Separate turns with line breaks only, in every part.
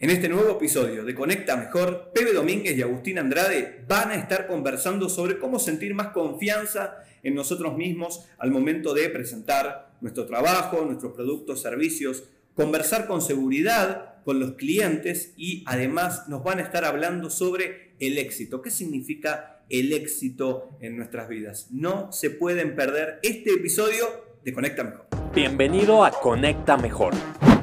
En este nuevo episodio de Conecta Mejor, Pepe Domínguez y Agustín Andrade van a estar conversando sobre cómo sentir más confianza en nosotros mismos al momento de presentar nuestro trabajo, nuestros productos, servicios, conversar con seguridad con los clientes y además nos van a estar hablando sobre el éxito. ¿Qué significa el éxito en nuestras vidas? No se pueden perder este episodio de Conecta Mejor.
Bienvenido a Conecta Mejor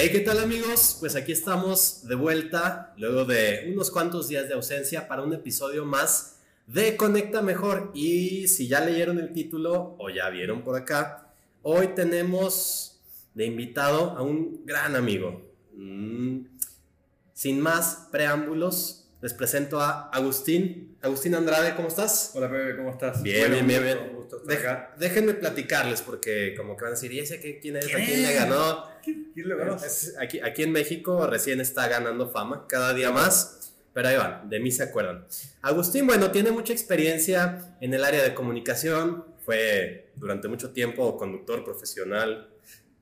Hey, ¿qué tal amigos? Pues aquí estamos de vuelta luego de unos cuantos días de ausencia para un episodio más de Conecta Mejor. Y si ya leyeron el título o ya vieron por acá, hoy tenemos de invitado a un gran amigo. Mm, sin más preámbulos, les presento a Agustín. Agustín Andrade, ¿cómo estás?
Hola, Pepe, ¿cómo estás?
Bien, bien, bien. bien. Gusto estar acá. Déjenme platicarles porque como que van a decir, ¿y ese quién es? ¿A quién le ganó? Aquí, aquí en México recién está ganando fama, cada día más. Pero ahí van, de mí se acuerdan. Agustín, bueno, tiene mucha experiencia en el área de comunicación. Fue durante mucho tiempo conductor profesional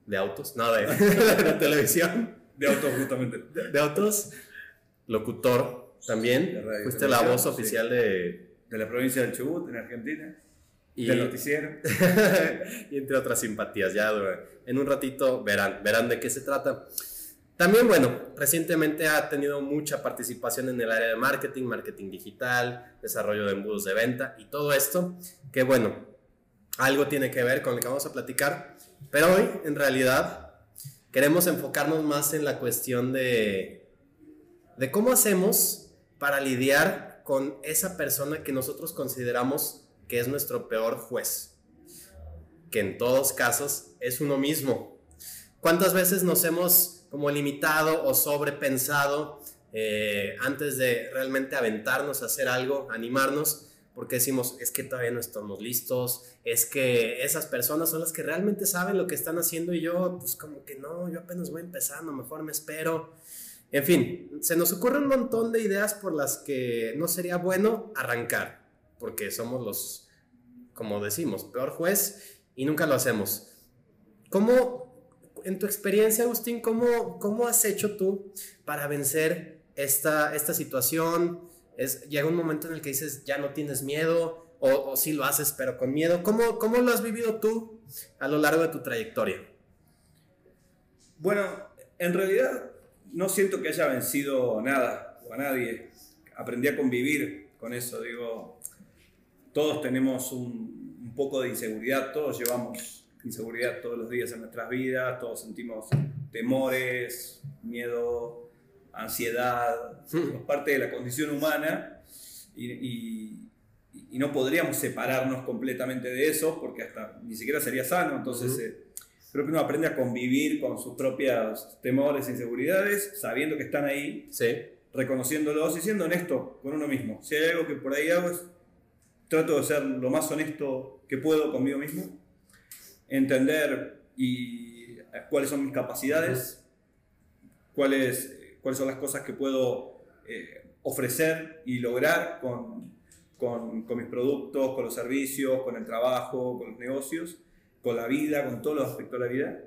de autos, no, de, televisión.
De autos, justamente.
de autos, locutor también. Fuiste la voz oficial de...
de... la provincia del Chubut, en Argentina. Y, del noticiero.
y entre otras simpatías. Ya en un ratito verán, verán de qué se trata. También, bueno, recientemente ha tenido mucha participación en el área de marketing, marketing digital, desarrollo de embudos de venta y todo esto, que bueno, algo tiene que ver con lo que vamos a platicar. Pero hoy, en realidad, queremos enfocarnos más en la cuestión de, de cómo hacemos para lidiar con esa persona que nosotros consideramos que es nuestro peor juez, que en todos casos es uno mismo. ¿Cuántas veces nos hemos como limitado o sobrepensado eh, antes de realmente aventarnos a hacer algo, animarnos? Porque decimos, es que todavía no estamos listos, es que esas personas son las que realmente saben lo que están haciendo y yo, pues como que no, yo apenas voy empezando, mejor me espero. En fin, se nos ocurre un montón de ideas por las que no sería bueno arrancar, porque somos los, como decimos, peor juez y nunca lo hacemos. ¿Cómo, en tu experiencia, Agustín, cómo, cómo has hecho tú para vencer esta, esta situación? Es, llega un momento en el que dices, ya no tienes miedo, o, o sí lo haces, pero con miedo. ¿Cómo, ¿Cómo lo has vivido tú a lo largo de tu trayectoria?
Bueno, en realidad no siento que haya vencido nada o a nadie. Aprendí a convivir con eso. Digo, todos tenemos un, un, poco de inseguridad, todos llevamos inseguridad todos los días en nuestras vidas, todos sentimos temores, miedo, ansiedad, es parte de la condición humana y, y, y, no podríamos separarnos completamente de eso porque hasta ni siquiera sería sano. Entonces, eh, creo que uno aprende a convivir con sus propios temores e inseguridades, sabiendo que están ahí, reconociéndolos y siendo honesto con uno mismo. Si hay algo que por ahí hago es trato de ser lo más honesto que puedo conmigo mismo, entender y eh, cuáles son mis capacidades, cuáles, cuáles son las cosas que puedo eh, ofrecer y lograr con, con, con mis productos, con los servicios, con el trabajo, con los negocios con la vida, con todos los aspectos de la vida.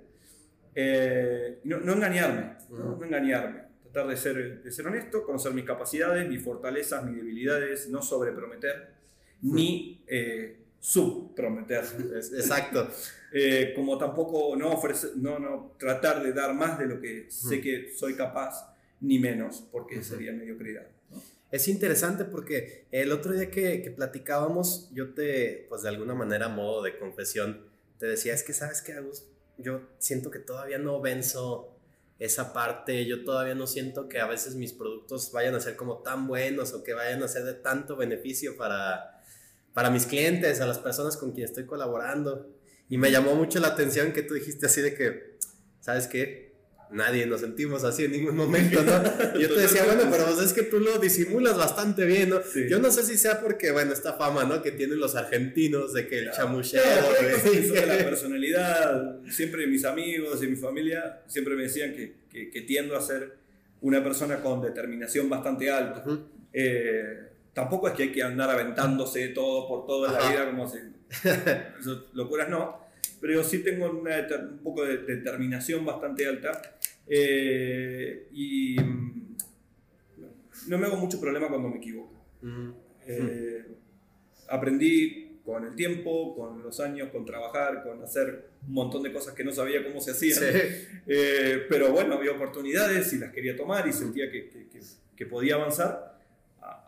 Eh, no, no, engañarme, ¿no? engañarme. Tratar de ser, de ser honesto, conocer mis capacidades, mis fortalezas, mis debilidades, no sobreprometer, ni eh, subprometer.
Exacto.
Eh, como tampoco no, ofrecer, no, no tratar de dar más de lo que sé que soy capaz, ni menos, porque sería mediocridad.
Es interesante porque el otro día que, que, platicábamos, yo te, pues de alguna manera, modo de confesión, te decía, es que sabes que, Agus, yo siento que todavía no venzo esa parte, yo todavía no siento que a veces mis productos vayan a ser como tan buenos o que vayan a ser de tanto beneficio para, para mis clientes, a las personas con quien estoy colaborando. Y me llamó mucho la atención que tú dijiste así de que, ¿sabes qué? nadie nos sentimos así en ningún momento, ¿no? Y yo te decía, bueno, pero pues es que tú lo disimulas bastante bien, ¿no? Yo no sé si sea porque, bueno, esta fama, ¿no? Que tienen los argentinos de que el chamuchero...
de la personalidad. Siempre mis amigos y mi familia siempre me decían que, que, tiendo a ser una persona con determinación bastante alta. eh, tampoco es que hay que andar aventándose todo por toda la vida como si... locuras no. Pero sí tengo un poco de determinación bastante alta eh, y mm, no me hago mucho problema cuando me equivoco. Eh, aprendí con el tiempo, con los años, con trabajar, con hacer un montón de cosas que no sabía cómo se hacían. Eh, pero bueno, había oportunidades y las quería tomar y sentía que, que, que, podía avanzar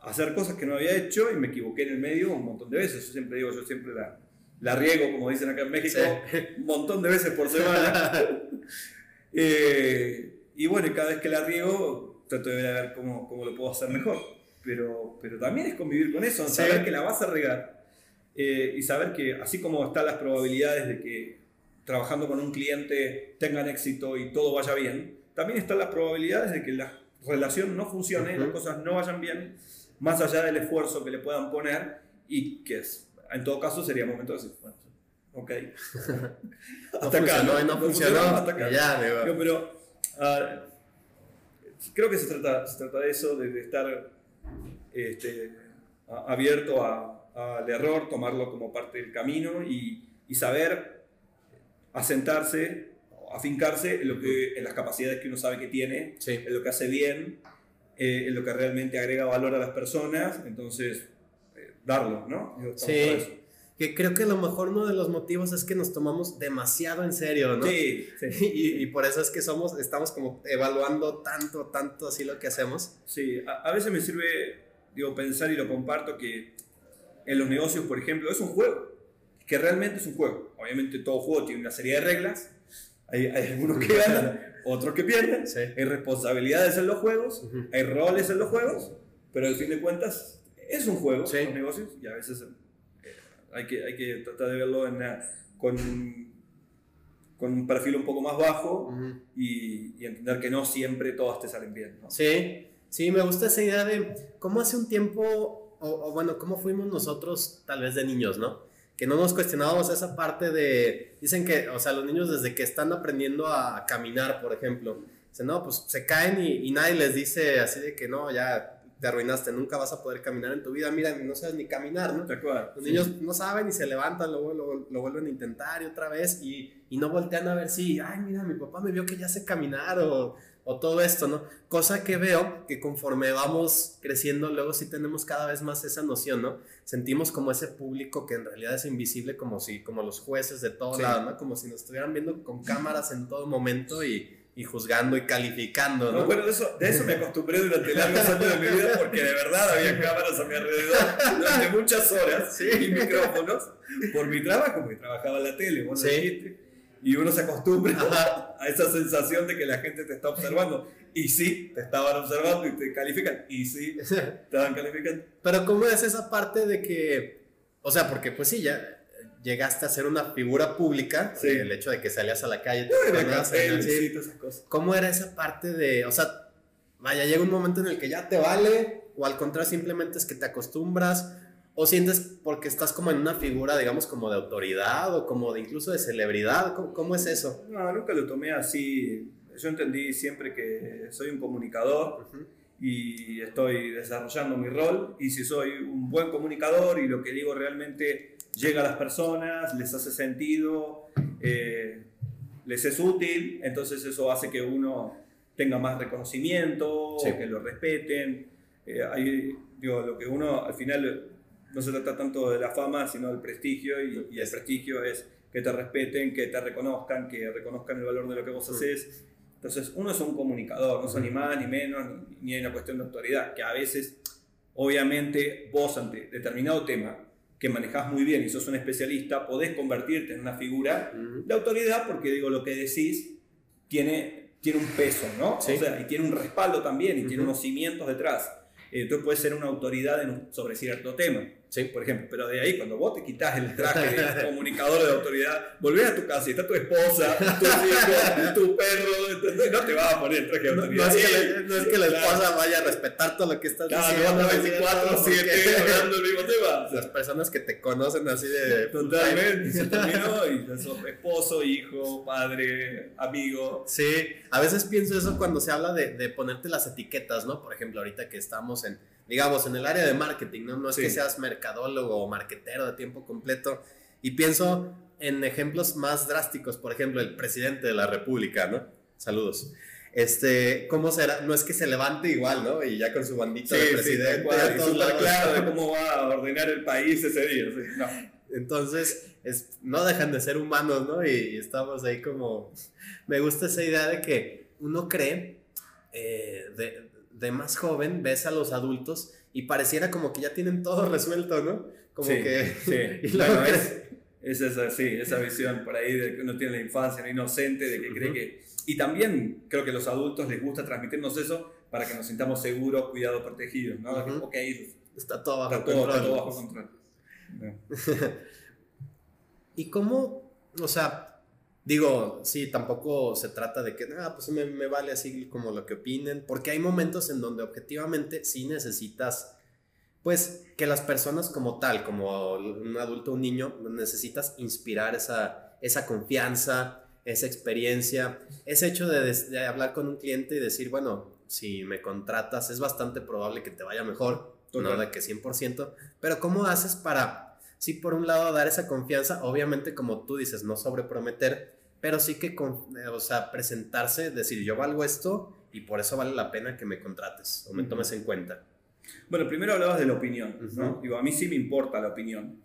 hacer cosas que no había hecho y me equivoqué en el medio un montón de veces. Yo siempre digo, yo siempre la, la riego, como dicen acá en México, un montón de veces por semana. Eh, y bueno, cada vez que la riego, trato de ver cómo, cómo, lo puedo hacer mejor. Pero, pero también es convivir con eso, saber que la vas a regar eh, y saber que así como están las probabilidades de que trabajando con un cliente tengan éxito y todo vaya bien, también están las probabilidades de que la relación no funcione, las cosas no vayan bien, más allá del esfuerzo que le puedan poner y que es en todo caso sería momento de decir, bueno, ok.
hasta acá, ¿no? No, funcionó, hasta acá. Ya,
pero uh, creo que se trata, se trata de eso, de, estar este, abierto al error, tomarlo como parte del camino y, y saber asentarse, afincarse en, lo que, en las capacidades que uno sabe que tiene, en lo que hace bien, eh, en lo que realmente agrega valor a las personas. Entonces, darlo, ¿no?
sí. Que creo que a lo mejor uno de los motivos es que nos tomamos demasiado en serio, ¿no?
Sí,
Y, por eso es que somos, estamos como evaluando tanto, tanto así lo que hacemos.
Sí, a, veces me sirve, digo, pensar y lo comparto que en los negocios, por ejemplo, es un juego, que realmente es un juego. Obviamente todo juego tiene una serie de reglas, hay, hay algunos que ganan, otros que pierden, hay responsabilidades en los juegos, hay roles en los juegos, pero al fin de cuentas es un juego, sí. los negocios, y a veces eh, hay, que, hay que tratar de verlo en con, con un perfil un poco más bajo y, y, entender que no siempre todas te salen bien. ¿no?
Sí, sí, me gusta esa idea de cómo hace un tiempo, o, bueno, cómo fuimos nosotros tal vez de niños, ¿no? Que no nos cuestionábamos esa parte de, dicen que, o sea, los niños desde que están aprendiendo a caminar, por ejemplo, dicen, no, pues se caen y, y nadie les dice así de que no, ya te arruinaste, nunca vas a poder caminar en tu vida, mira, no sabes ni caminar, ¿no? Los niños no saben y se levantan, lo, lo, vuelven a intentar y otra vez y, y, no voltean a ver si, ay, mira, mi papá me vio que ya sé caminar o, o, todo esto, ¿no? Cosa que veo que conforme vamos creciendo, luego sí tenemos cada vez más esa noción, ¿no? Sentimos como ese público que en realidad es invisible, como si, como los jueces de todo lado, ¿no? Como si nos estuvieran viendo con cámaras en todo momento y y juzgando y calificando, ¿no?
bueno, de eso, de eso me acostumbré durante largos años de mi vida porque de verdad había cámaras a mi alrededor durante muchas horas ¿Sí? y micrófonos por mi trabajo, porque trabajaba en la tele, vos ¿Sí? y uno se acostumbra a esa sensación de que la gente te está observando. Y sí, te estaban observando y te califican. Y sí, te estaban calificando.
Pero ¿cómo es esa parte de que, o sea, porque pues sí, ya llegaste a ser una figura pública, el hecho de que salías a la calle, ¿cómo era esa parte de, o sea, vaya, llega un momento en el que ya te vale, o al contrario simplemente es que te acostumbras, o sientes porque estás como en una figura, digamos, como de autoridad, o como de incluso de celebridad, ¿cómo, es eso?
No, nunca lo tomé así, yo entendí siempre que soy un comunicador, y estoy desarrollando mi rol. Y si soy un buen comunicador y lo que digo realmente llega a las personas, les hace sentido, eh, les es útil, entonces eso hace que uno tenga más reconocimiento, que lo respeten. Eh, digo, lo que uno al final no se trata tanto de la fama, sino del prestigio, y, el prestigio es que te respeten, que te reconozcan, que reconozcan el valor de lo que vos haces. Entonces, uno es un comunicador, no son ni más ni menos, ni, ni hay una cuestión de autoridad, que a veces, obviamente, vos ante determinado tema que manejas muy bien y sos un especialista, podés convertirte en una figura de autoridad porque digo, lo que decís tiene, tiene un peso, ¿no? O sea, y tiene un respaldo también y tiene unos cimientos detrás. Entonces puedes ser una autoridad sobre cierto tema.
Sí.
por ejemplo. Pero de ahí, cuando vos te quitas el traje de comunicador de autoridad, volvés a tu casa y está tu esposa, tu hijo, tu perro, no te vas a poner el traje de
No, no
autoridad.
es que, la, no es que la
Claro.
esposa vaya a respetar todo lo que estás
Claro,
diciendo.
no,
¿sí?
24, 7,
Porque
hablando del mismo tema.
Las personas que te conocen así de...
Totalmente, se terminó y sos esposo, hijo, padre, amigo.
Sí, a veces pienso eso cuando se habla de, de ponerte las etiquetas, ¿no? Por ejemplo, ahorita que estamos en, digamos, en el área de marketing, ¿no? No es
Sí.
que seas mercadólogo o marquetero de tiempo completo. Y pienso en ejemplos más drásticos, por ejemplo, el presidente de la República, ¿no? Saludos. Este, ¿cómo será? No es que se levante igual, ¿no? Y ya con su bandita de
tal
presidente
cual, y
lados.
claro de cómo va a ordenar el país ese día. sí, no.
Entonces, es, no dejan de ser humanos, ¿no? Y, estamos ahí como... Me gusta esa idea de que uno cree, eh, de, de más joven, ves a los adultos y pareciera como que ya tienen todo resuelto, ¿no? Como
Sí,
que...
sí.
y
Bueno, es, es esa, sí, esa visión por ahí de que uno tiene la infancia, ¿no? inocente, de que cree que... Y también creo que a los adultos les gusta transmitirnos eso para que nos sintamos seguros, cuidados, protegidos, ¿no? Ok,
Está todo bajo
está todo,
control.
está todo bajo control. No.
¿Y cómo, o sea, digo, sí, tampoco se trata de que, ah, pues me, me vale así como lo que opinen, porque hay momentos en donde objetivamente sí necesitas, pues, que las personas como tal, como un adulto o un niño, necesitas inspirar esa, esa confianza, esa experiencia, ese hecho de, de hablar con un cliente y decir, bueno, si me contratas es bastante probable que te vaya mejor, no de que 100%, pero ¿cómo haces para, sí, por un lado, dar esa confianza, obviamente como tú dices, no sobreprometer, pero sí que, con- eh, o sea, presentarse, decir, yo valgo esto y por eso vale la pena que me contrates o me tomes en cuenta.
Bueno, primero hablabas de la opinión, ¿no? Digo, a mí sí me importa la opinión.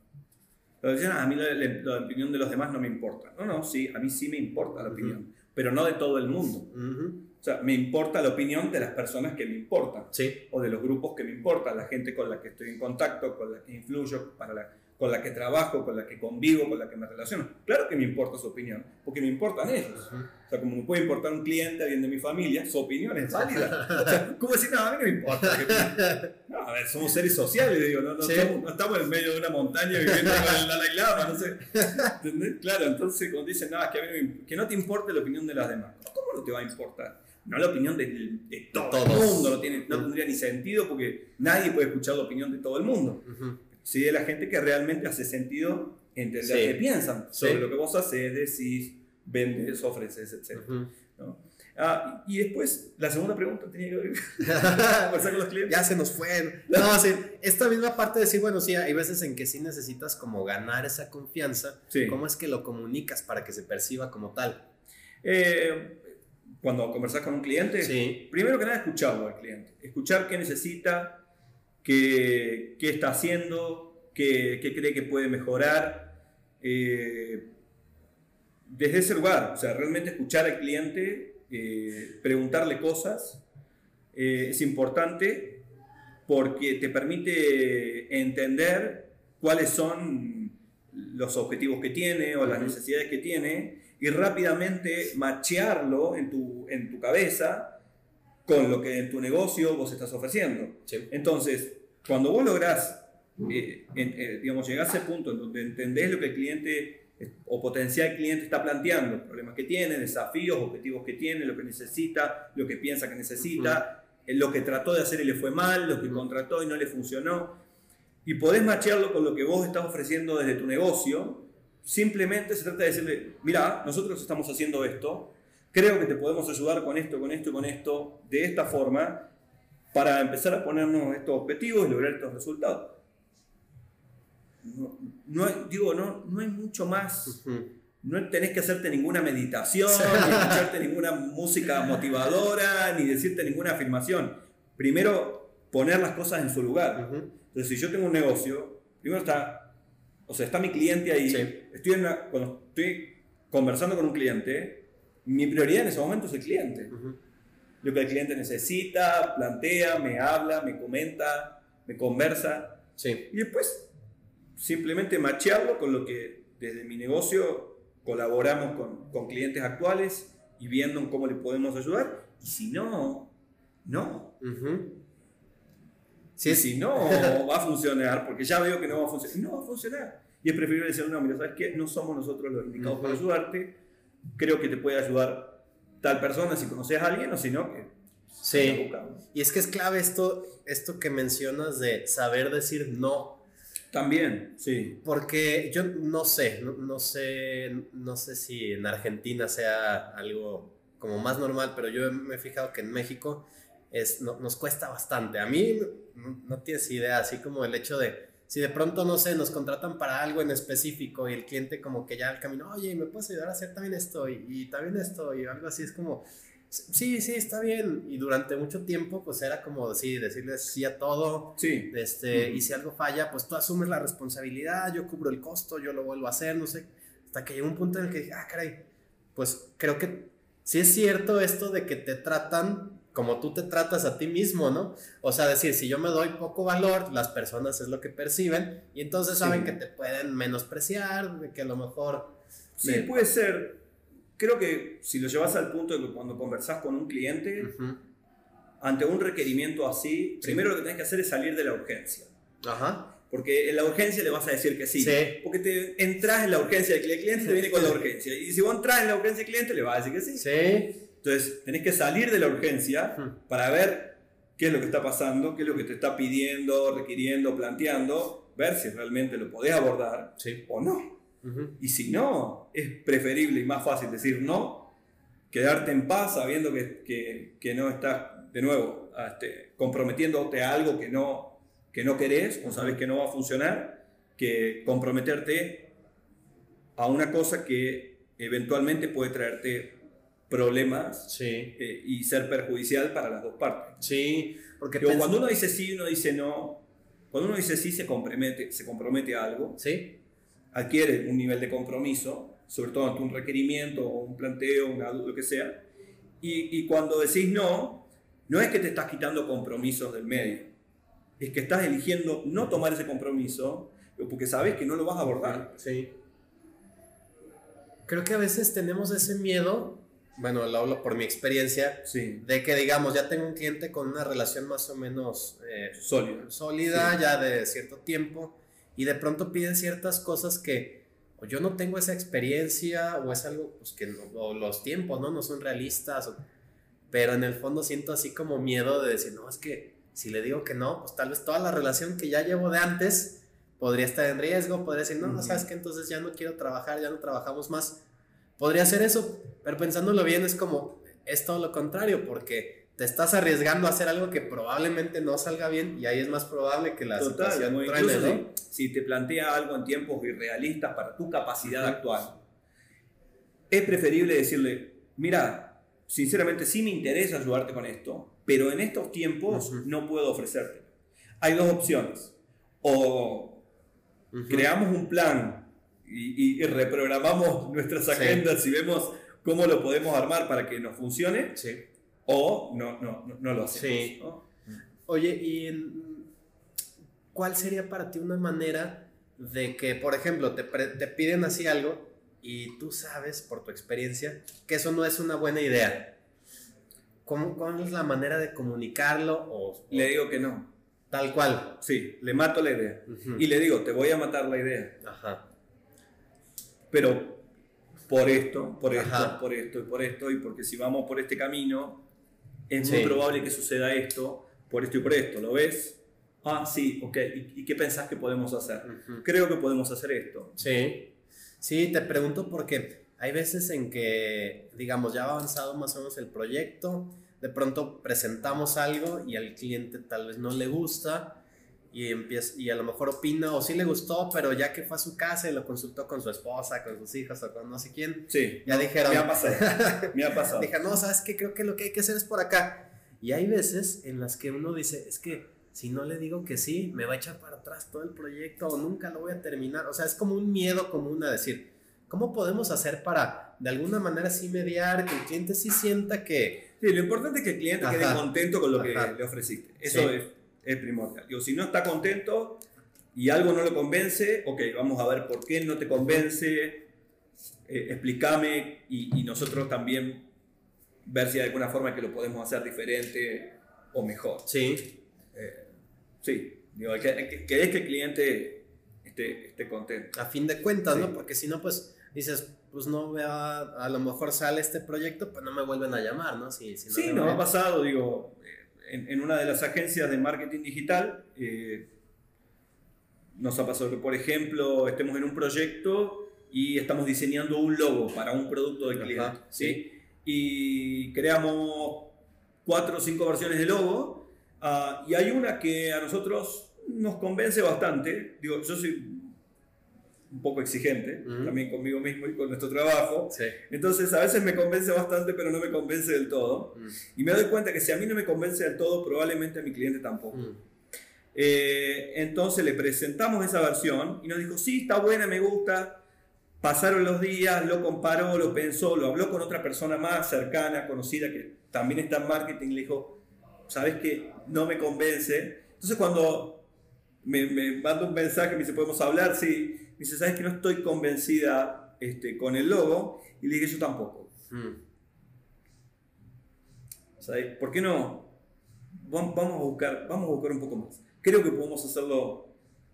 Pero decían, "Ah, a mí la, la- la opinión de los demás no me importa. No, no, sí, a mí sí me importa la opinión, pero no de todo el mundo.
Ujú.
O sea, me importa la opinión de las personas que me importan,
Sí,
o de los grupos que me importan, la gente con la que estoy en contacto, con la que influyo, para la, con la que trabajo, con la que convivo, con la que me relaciono. Claro que me importa su opinión, porque me importan ellos. O sea, como me puede importar un cliente, alguien de mi familia, su opinión es válida. O sea, ¿cómo decir, no, a mí no me importa? No, a ver, somos seres sociales, digo, no, no,
Sí.
somos- no estamos en medio de una montaña viviendo con el Dalai Lama, no sé. ¿Entendés? Claro, entonces cuando dicen, no, es que, a mí no me que no te importe la opinión de las demás. ¿Cómo no te va a importar? No la opinión de, de todo
Todos.
el mundo, no, tiene, no tendría ni sentido porque nadie puede escuchar la opinión de todo el mundo.
Ujú.
Sí, de la gente que realmente hace sentido entender
Sí.
qué piensan sobre
Sí.
lo que vos haces, decís, vendes, ofreces, etc.
Ujú.
¿no? Ah, y después, la segunda pregunta tenía que ver con los clientes.
ya se nos fue. No, sí, esta misma parte de decir, bueno, sí, hay veces en que sí necesitas como ganar esa confianza.
Sí.
¿Cómo es que lo comunicas para que se perciba como tal?
Eh, cuando conversas con un cliente, primero que nada escucharlo al cliente. Escuchar qué necesita, qué, qué está haciendo, qué, qué cree que puede mejorar. eh, desde ese lugar, o sea, realmente escuchar al cliente, eh, preguntarle cosas, eh, es importante porque te permite entender cuáles son los objetivos que tiene o las necesidades que tiene y rápidamente machearlo en tu, en tu cabeza con lo que en tu negocio vos estás ofreciendo.
Sí.
Entonces, cuando vos lográs, eh, en- eh, digamos, llegar a ese punto en donde entendés lo que el cliente o potencial cliente está planteando, problemas que tiene, desafíos, objetivos que tiene, lo que necesita, lo que piensa que necesita, eh, lo que trató de hacer y le fue mal, lo que contrató y no le funcionó, y podés machearlo con lo que vos estás ofreciendo desde tu negocio, simplemente se trata de decirle, mira, nosotros estamos haciendo esto, creo que te podemos ayudar con esto, con esto y con esto, de esta forma, para empezar a ponernos estos objetivos y lograr estos resultados. No, no digo, no, no hay mucho más. No tenés que hacerte ninguna meditación, ni escucharte ninguna música motivadora, ni decirte ninguna afirmación. Primero, poner las cosas en su lugar. Entonces, si yo tengo un negocio, primero está, o sea, está mi cliente ahí.
Sí.
Estoy en una- cuando estoy conversando con un cliente, mi prioridad en ese momento es el cliente. Lo que el cliente necesita, plantea, me habla, me comenta, me conversa.
Sí.
Y después, simplemente machearlo con lo que desde mi negocio colaboramos con, con clientes actuales y viendo en cómo le podemos ayudar. Y si no, no.
Ujú.
Sí. Y si no va a funcionar, porque ya veo que no va a funcionar, no va a funcionar. Y es preferible decir, no, mira, ¿sabes qué? No somos nosotros los indicados para ayudarte. Creo que te puede ayudar tal persona si conoces a alguien o si no, que
Sí. Y es que es clave esto, esto que mencionas de saber decir no.
También, sí.
Porque yo no sé, no, sé, no sé si en Argentina sea algo como más normal, pero yo me he fijado que en México es, nos cuesta bastante. A mí no, tienes idea, así como el hecho de, si de pronto, no sé, nos contratan para algo en específico y el cliente como que ya al camino, oye, ¿me puedes ayudar a hacer también esto y, y también esto y algo así? Es como, sí, sí, está bien. Y durante mucho tiempo, pues era como, sí, decirles sí a todo.
Sí.
Este, Y si algo falla, pues tú asumes la responsabilidad, yo cubro el costo, yo lo vuelvo a hacer, no sé. Hasta que llegó un punto en el que dije, ah, caray, pues creo que sí es cierto esto de que te tratan como tú te tratas a ti mismo, ¿no? O sea, decir, si yo me doy poco valor, las personas es lo que perciben y entonces saben que te pueden menospreciar, de que a lo mejor...
Sí, puede ser creo que si lo llevas al punto de que cuando conversás con un cliente, ante un requerimiento así, primero lo que tenés que hacer es salir de la urgencia.
Ajá.
Porque en la urgencia le vas a decir que sí. Porque te entras en la urgencia del cliente, el cliente te viene con la urgencia. Y si vos entras en la urgencia del cliente, le vas a decir que sí.
Sí.
Entonces, tenés que salir de la urgencia para ver qué es lo que está pasando, qué es lo que te está pidiendo, requiriendo, planteando, ver si realmente lo podés abordar o no. Y si no, es preferible y más fácil decir no, quedarte en paz sabiendo que, que, no estás, de nuevo, este, comprometiéndote a algo que no, que no querés o sabes que no va a funcionar, que comprometerte a una cosa que eventualmente puede traerte problemas eh, y ser perjudicial para las dos partes.
Sí,
porque cuando uno dice sí, uno dice no. Cuando uno dice sí, se compromete, se compromete a algo.
Sí
adquiere un nivel de compromiso, sobre todo ante un requerimiento o un planteo, un lo que sea. Y, y, cuando decís no, no es que te estás quitando compromisos del medio, es que estás eligiendo no tomar ese compromiso porque sabes que no lo vas a abordar.
Sí. Creo que a veces tenemos ese miedo, bueno, lo hablo por mi experiencia,
sí.
de que digamos, ya tengo un cliente con una relación más o menos
eh, sólida,
sólida ya de cierto tiempo y de pronto piden ciertas cosas que o yo no tengo esa experiencia o es algo pues, que no, los tiempos no no son realistas pero en el fondo siento así como miedo de decir no es que si le digo que no pues tal vez toda la relación que ya llevo de antes podría estar en riesgo podría decir no no sabes que entonces ya no quiero trabajar ya no trabajamos más podría ser eso pero pensándolo bien es como es todo lo contrario porque te estás arriesgando a hacer algo que probablemente no salga bien y ahí es más probable que la situación
truene, si, te plantea algo en tiempos irrealistas para tu capacidad actual, es preferible decirle, mira, sinceramente sí me interesa ayudarte con esto, pero en estos tiempos no puedo ofrecerte. Hay dos opciones. O creamos un plan y, reprogramamos nuestras agendas y vemos cómo lo podemos armar para que nos funcione.
Sí
o no, no, no, lo hacemos.
Sí. Oye, ¿y cuál sería para ti una manera de que, por ejemplo, te, te piden así algo y tú sabes por tu experiencia que eso no es una buena idea? ¿Cómo, ¿Cuál es la manera de comunicarlo? O,
le digo que no.
Tal cual.
Sí, le mato la idea. Y le digo, te voy a matar la idea.
Ajá.
Pero por esto, por esto, por esto y por esto, y porque si vamos por este camino, es muy probable que suceda esto por esto y por esto, ¿lo ves? Ah, sí, ok. ¿Y, qué pensás que podemos hacer? Creo que podemos hacer esto.
Sí. Sí, te pregunto porque hay veces en que, digamos, ya ha avanzado más o menos el proyecto, de pronto presentamos algo y al cliente tal vez no le gusta y, empieza, y a lo mejor opina o sí le gustó, pero ya que fue a su casa y lo consultó con su esposa, con sus hijos o con no sé quién,
sí,
ya dijeron...
Me ha pasado, me ha pasado.
Dijeron, no, ¿sabes qué? Creo que lo que hay que hacer es por acá. Y hay veces en las que uno dice, es que si no le digo que sí, me va a echar para atrás todo el proyecto o nunca lo voy a terminar. O sea, es como un miedo común a decir, ¿cómo podemos hacer para de alguna manera sí mediar, que el cliente sí sienta que...
Sí, lo importante es que el cliente quede contento con lo que le ofreciste. Eso es es primordial. Digo, si no está contento y algo no lo convence, ok, vamos a ver por qué no te convence, eh, explícame y, nosotros también ver si hay alguna forma que lo podemos hacer diferente o mejor.
Sí.
Eh, Sí, digo, que, que, querés que el cliente esté, esté contento.
A fin de cuentas,
Sí.
¿no? Porque si no, pues dices, pues no veo, a, lo mejor sale este proyecto, pues no me vuelven a llamar, ¿no? Si, si no
Sí, nos ha pasado, digo, en, en una de las agencias de marketing digital, eh, nos ha pasado que, por ejemplo, estemos en un proyecto y estamos diseñando un logo para un producto del cliente,
sí.
¿sí? Y creamos cuatro o cinco versiones de logo ah, y hay una que a nosotros nos convence bastante. Digo, yo soy un poco exigente,
Ujú.
también conmigo mismo y con nuestro trabajo.
Sí.
Entonces a veces me convence bastante, pero no me convence del todo.
Mm,
Y me doy cuenta que si a mí no me convence del todo, probablemente a mi cliente tampoco.
mm,
Eh, entonces le presentamos esa versión y nos dijo, sí, está buena, me gusta. Pasaron los días, lo comparó, lo pensó, lo habló con otra persona más cercana, conocida, que también está en marketing, le dijo, ¿sabes qué? No me convence. Entonces cuando me, me manda un mensaje, me dice, ¿podemos hablar? Sí. Me dice, ¿sabes que no estoy convencida este, con el logo? Y le dije, yo tampoco.
mm.
¿Sabes? ¿Por qué no? Vam- Vamos a buscar, vamos a buscar un poco más. Creo que podemos hacerlo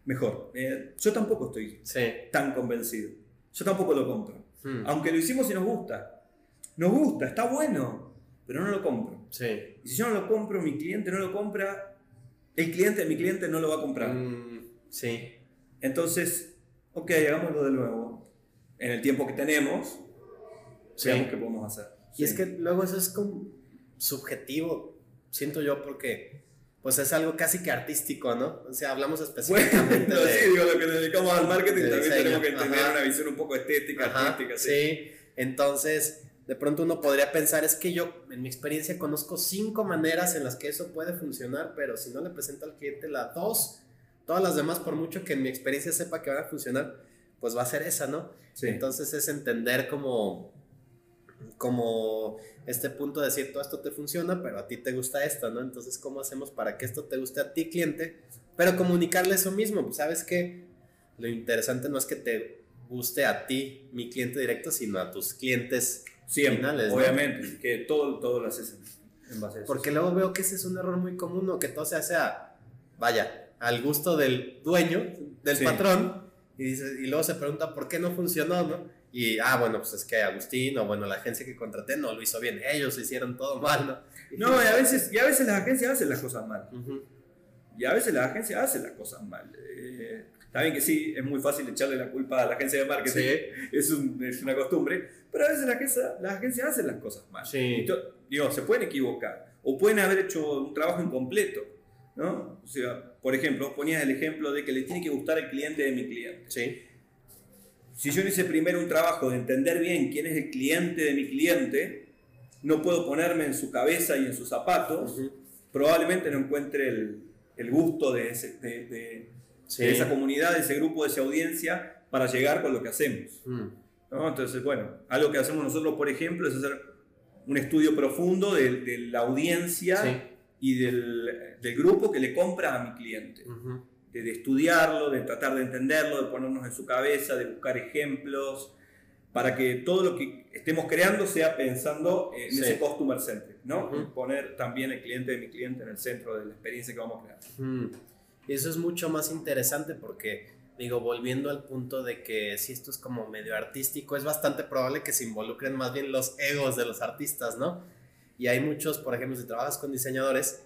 mejor. Eh, yo tampoco estoy
Sí.
tan convencido. Yo tampoco lo compro.
Mm,
Aunque lo hicimos y nos gusta. Nos gusta, está bueno, pero no lo compro.
Sí.
Y si yo no lo compro, mi cliente no lo compra, el cliente de mi cliente no lo va a comprar.
Mm, sí.
Entonces, ok, hagámoslo de nuevo. En el tiempo que tenemos,
Sí.
veamos qué podemos hacer.
Y es
Sí.
que luego eso es como subjetivo, siento yo, porque pues es algo casi que artístico, ¿no? O sea, hablamos
Bueno,
específicamente de...
sí, digo, lo que nos dedicamos al marketing
de
también
diseño,
tenemos que tener una visión un poco estética,
Ajá,
artística. Sí.
sí. Entonces, de pronto uno podría pensar, es que yo, en mi experiencia, conozco cinco maneras en las que eso puede funcionar, pero si no le presento al cliente las dos, todas las demás, por mucho que en mi experiencia sepa que van a funcionar, pues va a ser esa, ¿no?
Sí.
Entonces es entender como, como este punto de decir, todo esto te funciona, pero a ti te gusta esto, ¿no? Entonces, ¿cómo hacemos para que esto te guste a ti, cliente? Pero comunicarle eso mismo, pues sabes que lo interesante no es que te guste a ti, mi cliente directo, sino a tus clientes
Siempre,
finales, ¿no?
obviamente, que todo, todo lo haces en, en base a eso.
Porque luego veo que ese es un error muy común, ¿no? Que todo se hace a, vaya, al gusto del dueño, del
Sí.
patrón, y, dice, y luego se pregunta por qué no funcionó, ¿no? Y, ah, bueno, pues es que Agustín, o bueno, la agencia que contraté no lo hizo bien, ellos hicieron todo mal, ¿no?
No, y a, veces, y a veces las agencias hacen las cosas mal.
Ujú.
Y a veces las agencias hacen las cosas mal. Eh, está bien que sí, es muy fácil echarle la culpa a la agencia de marketing.
Sí.
Es, un- es una costumbre. Pero a veces la agencia- las agencias hacen las cosas mal.
Sí.
Digo, se pueden equivocar. O pueden haber hecho un trabajo incompleto. ¿No? O sea, por ejemplo, ponías el ejemplo de que le tiene que gustar el cliente de mi cliente.
Sí.
Si yo no hice primero un trabajo de entender bien quién es el cliente de mi cliente, no puedo ponerme en su cabeza y en sus zapatos, probablemente no encuentre el, el gusto de, ese- de- de-
Sí.
de esa comunidad, de ese grupo, de esa audiencia, para llegar con lo que hacemos.
Mm.
¿no? Entonces, bueno, algo que hacemos nosotros, por ejemplo, es hacer un estudio profundo de, de la audiencia
Sí.
Y del, del grupo que le compra a mi cliente.
Ujú.
De, de estudiarlo, de tratar de entenderlo, de ponernos en su cabeza, de buscar ejemplos, para que todo lo que estemos creando sea pensando en
Sí.
ese customer centric, ¿no?
Ujú.
Y Poner también el cliente de mi cliente en el centro de la experiencia que vamos a crear.
Mm. Eso es mucho más interesante porque, digo, volviendo al punto de que si esto es como medio artístico, es bastante probable que se involucren más bien los egos de los artistas, ¿no? Y hay muchos, por ejemplo, si trabajas con diseñadores,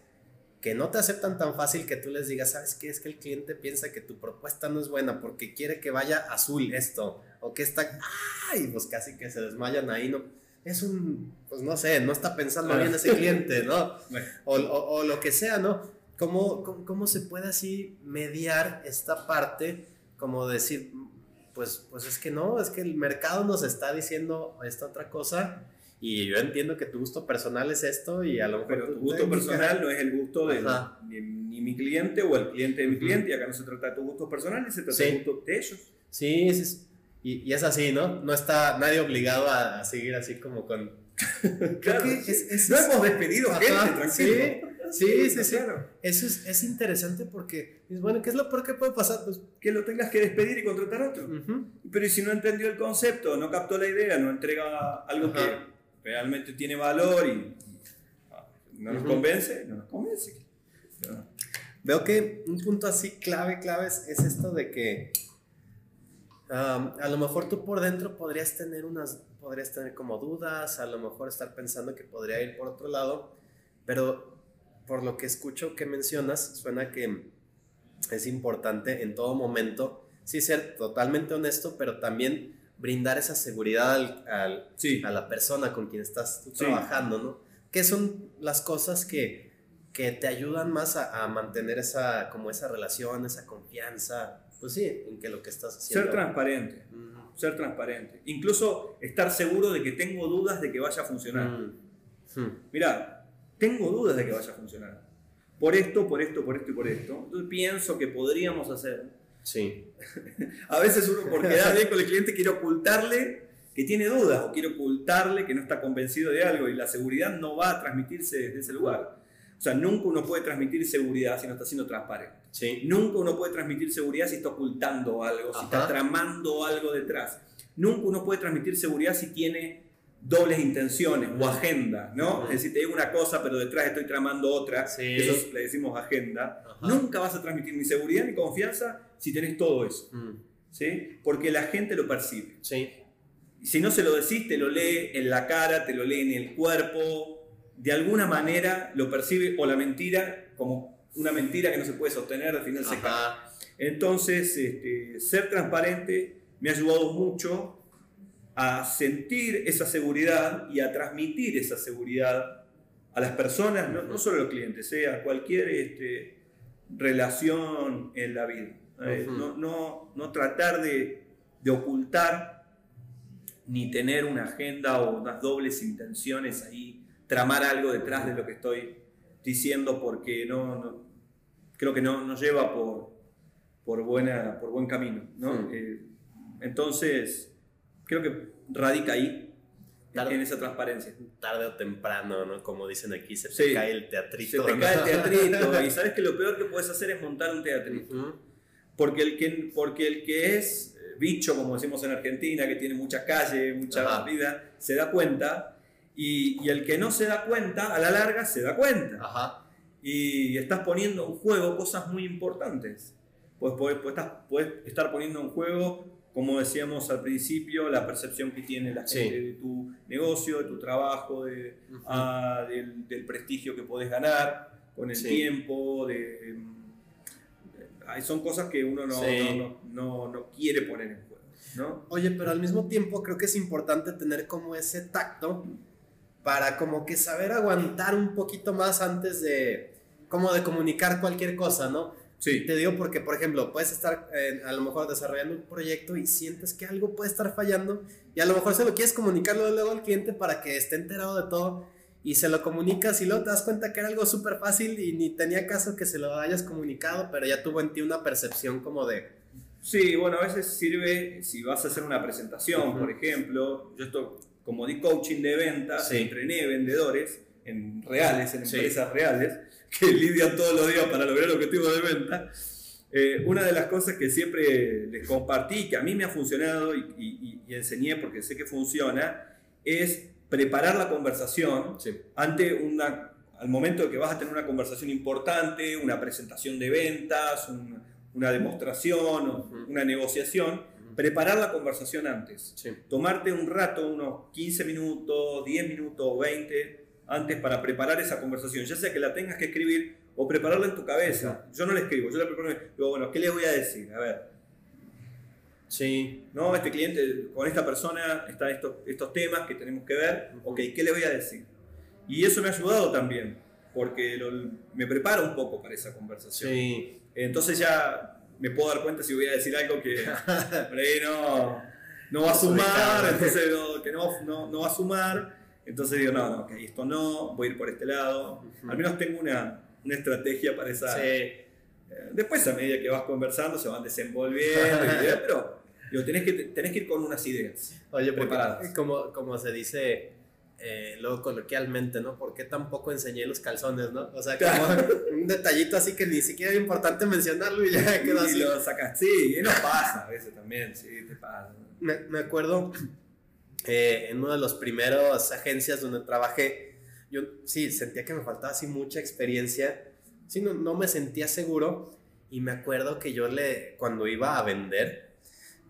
que no te aceptan tan fácil que tú les digas, ¿sabes qué? Es que el cliente piensa que tu propuesta no es buena porque quiere que vaya azul esto, o que está, ¡ay! Pues casi que se desmayan ahí, ¿no? Es un, pues no sé, no está pensando
Ah.
bien ese cliente, ¿no?
Bueno,
o, o- o lo que sea, ¿no? ¿Cómo, cómo, cómo se puede así mediar esta parte? Como decir, pues, pues es que no, es que el mercado nos está diciendo esta otra cosa y yo entiendo que tu gusto personal es esto y a lo mejor
pero
tu
gusto personal no es el gusto de ni, ni mi cliente o el cliente de mi cliente, y acá no se trata de tu gusto personal, se trata
Sí.
del gusto de ellos.
Sí, sí, sí. Y, y es así, ¿no? No está nadie obligado a, a seguir así como con...
Claro,
que
sí.
es- es-
no hemos despedido
Ajá,
gente, tranquilo.
Sí, sí, sí.
Claro.
Eso es, es interesante porque, es bueno, ¿qué es lo peor que puede pasar? Pues,
Que lo tengas que despedir y contratar a otro.
ujú.
Pero ¿y si no entendió el concepto, no captó la idea, no entrega algo
Ajá.
que realmente tiene valor y, no nos
Ujú.
convence, no nos convence. No.
veo que un punto así clave, clave es, esto de que a lo mejor tú por dentro podrías tener unas, podrías tener como dudas, a lo mejor estar pensando que podría ir por otro lado, pero por lo que escucho que mencionas, suena que es importante en todo momento, sí ser totalmente honesto, pero también brindar esa seguridad al, a la persona con quien estás trabajando, ¿no? ¿Qué son las cosas que, que te ayudan más a, mantener esa, como esa relación, esa confianza? Pues sí, en que lo que estás haciendo.
Ser transparente. Ser transparente. Incluso estar seguro de que tengo dudas de que vaya a funcionar. Mira, tengo dudas de que vaya a funcionar. Por esto, por esto, por esto y por esto. Entonces pienso que podríamos hacer.
Sí.
a veces uno, por quedar bien con el cliente, quiere ocultarle que tiene dudas o quiere ocultarle que no está convencido de algo y la seguridad no va a transmitirse desde ese lugar. O sea, nunca uno puede transmitir seguridad si no está siendo transparente.
Sí.
Nunca uno puede transmitir seguridad si está ocultando algo, si está tramando algo detrás. Nunca uno puede transmitir seguridad si tiene dobles intenciones o agenda, ¿no? Es decir, te digo una cosa, pero detrás estoy tramando otra. Eso le decimos agenda. Nunca vas a transmitir ni seguridad ni confianza si tenés todo eso. Mm. ¿Sí? Porque la gente lo percibe.
Sí.
Si no se lo decís, te lo lee en la cara, te lo lee en el cuerpo. De alguna manera lo percibe o la mentira como una mentira que no se puede sostener, al final se cae. Entonces, este, ser transparente me ha ayudado mucho a sentir esa seguridad y a transmitir esa seguridad a las personas, no, solo a los clientes, sea eh, a cualquier este, relación en la vida. Eh, no, no, tratar de, de, ocultar ni tener una agenda o unas dobles intenciones ahí, tramar algo detrás de lo que estoy diciendo porque no, creo que no, nos lleva por, por, buena, por buen camino. ¿no? Eh, entonces, creo que radica ahí, en esa transparencia.
Tarde o temprano, ¿no? Como dicen aquí, se te cae el teatrito.
Se te cae el teatrito. y sabes que lo peor que puedes hacer es montar un teatrito. Porque, el que, porque el que es eh, bicho, como decimos en Argentina, que tiene mucha calle, mucha vida, se da cuenta. Y, y, el que no se da cuenta, a la larga se da cuenta.
Ajá.
Y estás poniendo en juego cosas muy importantes. Pues puedes, puedes, puedes estar poniendo en juego como decíamos al principio, la percepción que tiene la gente de tu negocio, de tu trabajo, de, ah, del, prestigio que podés ganar con el tiempo, de, son cosas que uno no, no, no, quiere poner en juego. ¿no?
Oye, pero al mismo tiempo creo que es importante tener como ese tacto para como que saber aguantar un poquito más antes de como de comunicar cualquier cosa, ¿no?
Sí.
Te digo porque, por ejemplo, puedes estar eh, a lo mejor desarrollando un proyecto y sientes que algo puede estar fallando y a lo mejor se lo quieres comunicarlo luego al cliente para que esté enterado de todo y se lo comunicas y luego te das cuenta que era algo súper fácil y ni tenía caso que se lo hayas comunicado, pero ya tuvo en ti una percepción como de...
Sí, bueno, a veces sirve si vas a hacer una presentación, por ejemplo, yo esto, como di coaching de ventas, entrené vendedores en reales, en empresas reales, que lidian todos los días para lograr el objetivo de venta. Eh, una de las cosas que siempre les compartí, que a mí me ha funcionado y, enseñé porque sé que funciona, es preparar la conversación ante una, al momento de que vas a tener una conversación importante, una presentación de ventas, una demostración, una negociación, preparar la conversación antes. Tomarte un rato, unos 15 minutos, 10 minutos, 20 antes para preparar esa conversación, ya sea que la tengas que escribir o prepararla en tu cabeza. Yo no la escribo, yo la preparo. Digo, bueno, ¿qué le voy a decir? A ver.
Sí.
No, este cliente, con esta persona están estos, estos temas que tenemos que ver. Ok, ¿qué le voy a decir? Y eso me ha ayudado también, porque me preparo un poco para esa conversación.
Sí.
Entonces ya me puedo dar cuenta si voy a decir algo que por ahí no, no va a sumar, entonces que no, no, no va a sumar entonces digo, no, no, ok, esto no, voy a ir por este lado. Al menos tengo una, una estrategia para esa...
Sí.
Eh, después, a medida que vas conversando, se van desenvolviendo, pero digo, tenés, que, tenés que ir con unas ideas
Oye, preparadas. Como, como se dice eh, luego coloquialmente, ¿no? ¿Por qué tampoco enseñé los calzones, no? O sea, como un detallito así que ni siquiera es importante mencionarlo y ya quedó así.
Y lo sacas, sí, y no pasa a veces también, sí, te pasa.
Me, me acuerdo eh, en una de las primeras agencias donde trabajé, yo sí sentía que me faltaba así mucha experiencia sí, no, no me sentía seguro y me acuerdo que yo le, cuando iba a vender,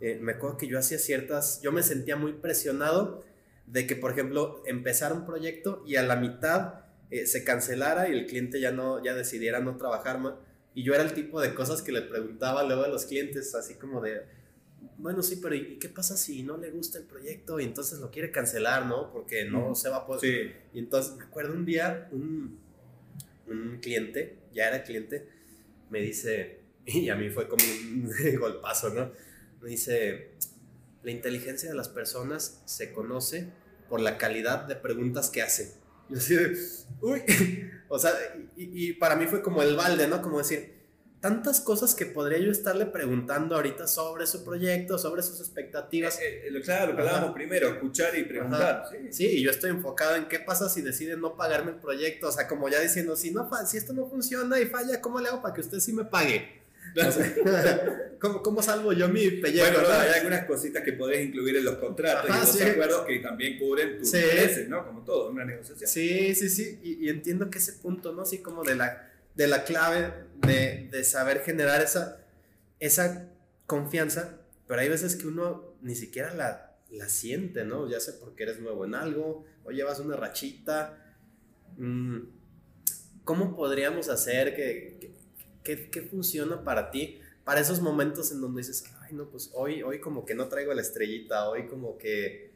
eh, me acuerdo que yo hacía ciertas, yo me sentía muy presionado de que, por ejemplo, empezara un proyecto y a la mitad eh, se cancelara y el cliente ya no, ya decidiera no trabajar más. Y yo era el tipo de cosas que le preguntaba luego a los clientes, así como de, bueno, sí, pero ¿y qué pasa si no le gusta el proyecto y entonces lo quiere cancelar, ¿no? Porque no se va a poder.
Sí.
Y entonces me acuerdo un día, un, un cliente, ya era cliente, me dice, y a mí fue como un golpazo, ¿no? Dice, la inteligencia de las personas se conoce por la calidad de preguntas que hacen. Yo así de, uy, o sea, y, y para mí fue como el balde, ¿no? Como decir, tantas cosas que podría yo estarle preguntando ahorita sobre su proyecto, sobre sus expectativas.
Eh, eh, claro, lo que hablábamos primero, escuchar y preguntar. Sí.
Sí, y yo estoy enfocado en qué pasa si deciden no pagarme el proyecto, o sea, como ya diciendo, si, no, si esto no funciona y falla, ¿cómo le hago para que usted sí me pague? O sea, ¿cómo, ¿Cómo salvo yo mi pellejo?
Bueno,
no?
hay algunas cositas que podés incluir en los contratos
Ajá,
y los
sí.
acuerdos que también cubren tus
Sí.
intereses, ¿no? Como todo, una negociación.
Sí, sí, sí, y, y entiendo que ese punto, ¿no? Así como de la, de la clave de, de saber generar esa, esa confianza, pero hay veces que uno ni siquiera la, la siente, ¿no? Ya sea porque eres nuevo en algo, o llevas una rachita. Mm, ¿Cómo podríamos hacer que, que, que- que funciona para ti? Para esos momentos en donde dices, ay, no, pues hoy, hoy como que no traigo la estrellita, hoy como que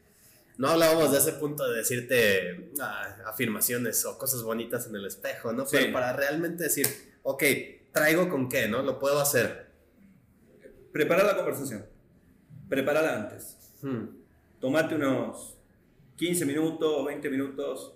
no hablábamos de ese punto de decirte ah, afirmaciones o cosas bonitas en el espejo, ¿no?
Sí.
Pero para realmente decir, ok, traigo con qué, ¿no? Lo puedo hacer.
Preparar la conversación. Prepararla antes.
Hmm,
Tomate unos 15 minutos, 20 minutos,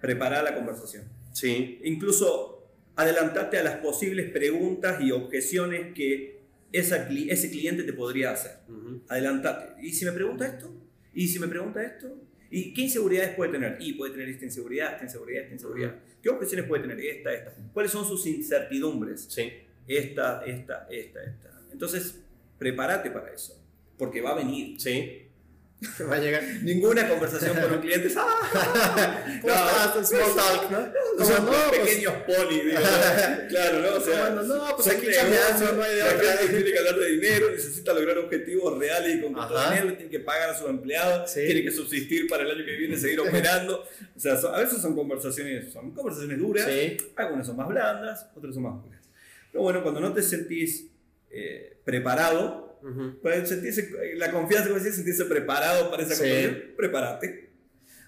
preparar la conversación.
Sí.
Incluso adelantate a las posibles preguntas y objeciones que esa ese cliente te podría hacer.
Ujú.
Adelantate. ¿Y si me pregunta esto? ¿Y si me pregunta esto? ¿Y qué inseguridades puede tener? Y puede tener esta inseguridad, esta inseguridad, esta inseguridad. ¿Qué objeciones puede tener? Esta, esta. ¿Cuáles son sus incertidumbres?
Sí.
Esta, esta, esta, esta. Entonces, prepárate para eso. Porque va a venir.
Sí. Va a llegar.
Ninguna conversación con un cliente ¡Ah!
¿Cómo estás? Small talk, ¿no? O sea, no, pues-
pequeños polis, digo, ¿no? Claro, ¿no? O sea,
no, pues aquí cambiando, no hay de otra.
tiene que hablar de dinero, necesita lograr objetivos reales y con dinero, tiene que pagar a sus empleados,
Sí.
tiene que subsistir para el año que viene, seguir operando. O sea, son- a veces son conversaciones, son conversaciones duras,
Sí.
algunas son más blandas, otras son más duras. Pero bueno, cuando no te sentís eh, preparado,
Ujú.
para sentirse, la confianza, como decís, sentirse preparado para esa
Sí.
conversación, prepárate.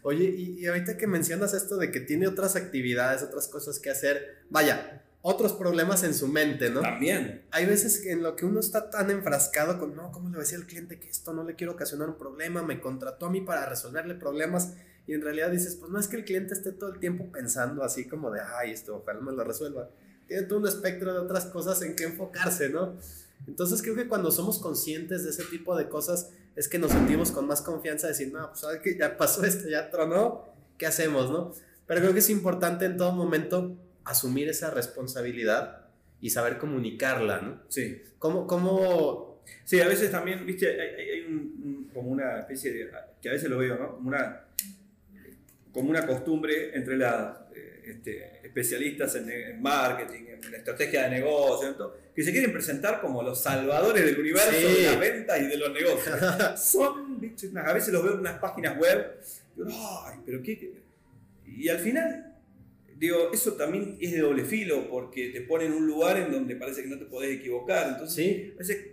Oye, y, y ahorita que mencionas esto de que tiene otras actividades, otras cosas que hacer, vaya, otros problemas en su mente, ¿no?
También.
Hay veces en lo que uno está tan enfrascado con, no, ¿cómo le voy a decir al cliente que esto no le quiero ocasionar un problema? Me contrató a mí para resolverle problemas y en realidad dices, pues no es que el cliente esté todo el tiempo pensando así como de, ay, esto, ojalá me lo resuelva. Tiene todo un espectro de otras cosas en que enfocarse, ¿no? Entonces creo que cuando somos conscientes de ese tipo de cosas es que nos sentimos con más confianza de decir, no, pues sabes ya pasó esto, ya tronó, ¿qué hacemos, no? Pero creo que es importante en todo momento asumir esa responsabilidad y saber comunicarla, ¿no?
Sí.
¿Cómo, cómo...
Sí, a veces también, viste, hay, hay- hay un, como una especie de, que a veces lo veo, ¿no? Como una, como una costumbre entre las este, especialistas en, en marketing, en estrategia de negocio, en todo, que se quieren presentar como los salvadores del universo
Sí.
de las ventas y de los negocios. Son, a veces los veo en unas páginas web, y digo, ay, pero qué?". Y al final, digo, eso también es de doble filo, porque te pone en un lugar en donde parece que no te podés equivocar. Entonces,
Sí,
a veces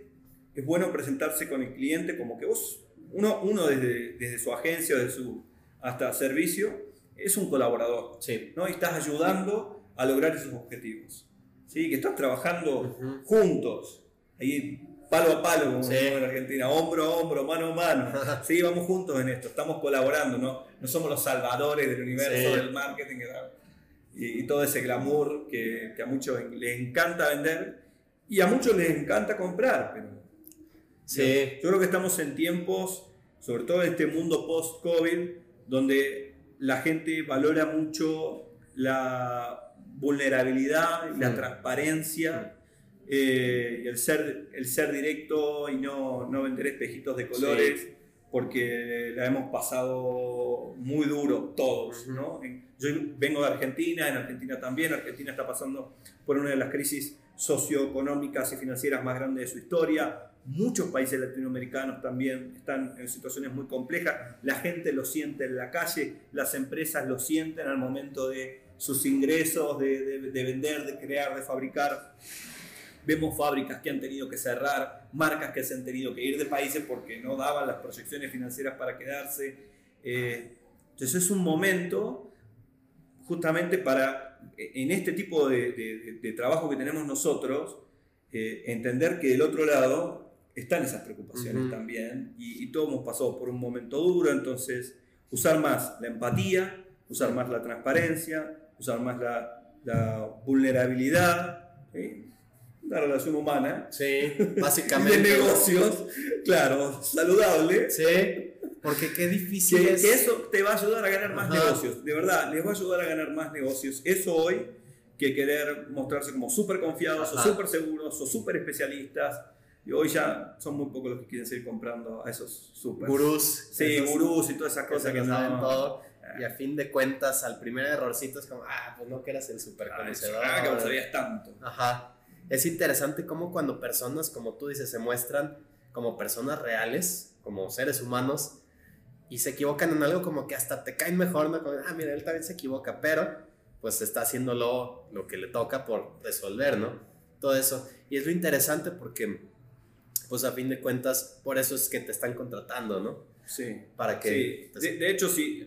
es bueno presentarse con el cliente como que vos, uno, uno desde, desde su agencia, desde su hasta servicio, es un colaborador,
sí.
¿no? Y estás ayudando a lograr esos objetivos, ¿sí? Que estás trabajando
Ujú.
juntos, ahí palo a palo, como
Sí.
en Argentina, hombro a hombro, mano a mano, sí, vamos juntos en esto, estamos colaborando, ¿no? No somos los salvadores del universo,
Sí.
del marketing, y, y todo ese glamour que, que a muchos les encanta vender y a muchos les encanta comprar, pero
Sí.
yo creo que estamos en tiempos, sobre todo en este mundo post-COVID, donde la gente valora mucho la vulnerabilidad, la
Mm.
transparencia, eh, y el ser, el ser directo y no, no vender espejitos de colores. porque la hemos pasado muy duro todos, ¿no? Yo vengo de Argentina, en Argentina también, Argentina está pasando por una de las crisis socioeconómicas y financieras más grandes de su historia, muchos países latinoamericanos también están en situaciones muy complejas, la gente lo siente en la calle, las empresas lo sienten al momento de sus ingresos, de, de vender, de crear, de fabricar. Vemos fábricas que han tenido que cerrar, marcas que se han tenido que ir de países porque no daban las proyecciones financieras para quedarse. Eh, entonces es un momento justamente para, en este tipo de, trabajo que tenemos nosotros, eh, entender que del otro lado están esas preocupaciones también y, y, todos hemos pasado por un momento duro, entonces usar más la empatía, usar más la transparencia, usar más la, la vulnerabilidad. ¿sí? una relación humana.
Sí, básicamente.
de negocios, claro, saludable.
Sí, porque qué difícil
que,
es.
Que eso te va a ayudar a ganar más negocios, de verdad, les va a ayudar a ganar más negocios. Eso hoy, que querer mostrarse como súper confiados o súper seguros o súper especialistas. Y hoy ya son muy pocos los que quieren seguir comprando a esos super.
Gurús.
Sí, gurús y todas esas cosas que,
que saben todo. Y a fin de cuentas, al primer errorcito es como, ah, pues no que eras el super conocedor.
Ah, que no sabías tanto.
Ajá es interesante cómo cuando personas, como tú dices, se muestran como personas reales, como seres humanos, y se equivocan en algo como que hasta te caen mejor, ¿no? Como, ah, mira, él también se equivoca, pero pues está haciéndolo lo que le toca por resolver, ¿no? Todo eso. Y es lo interesante porque, pues a fin de cuentas, por eso es que te están contratando, ¿no?
Sí.
Para que...
Sí. De, hecho, si,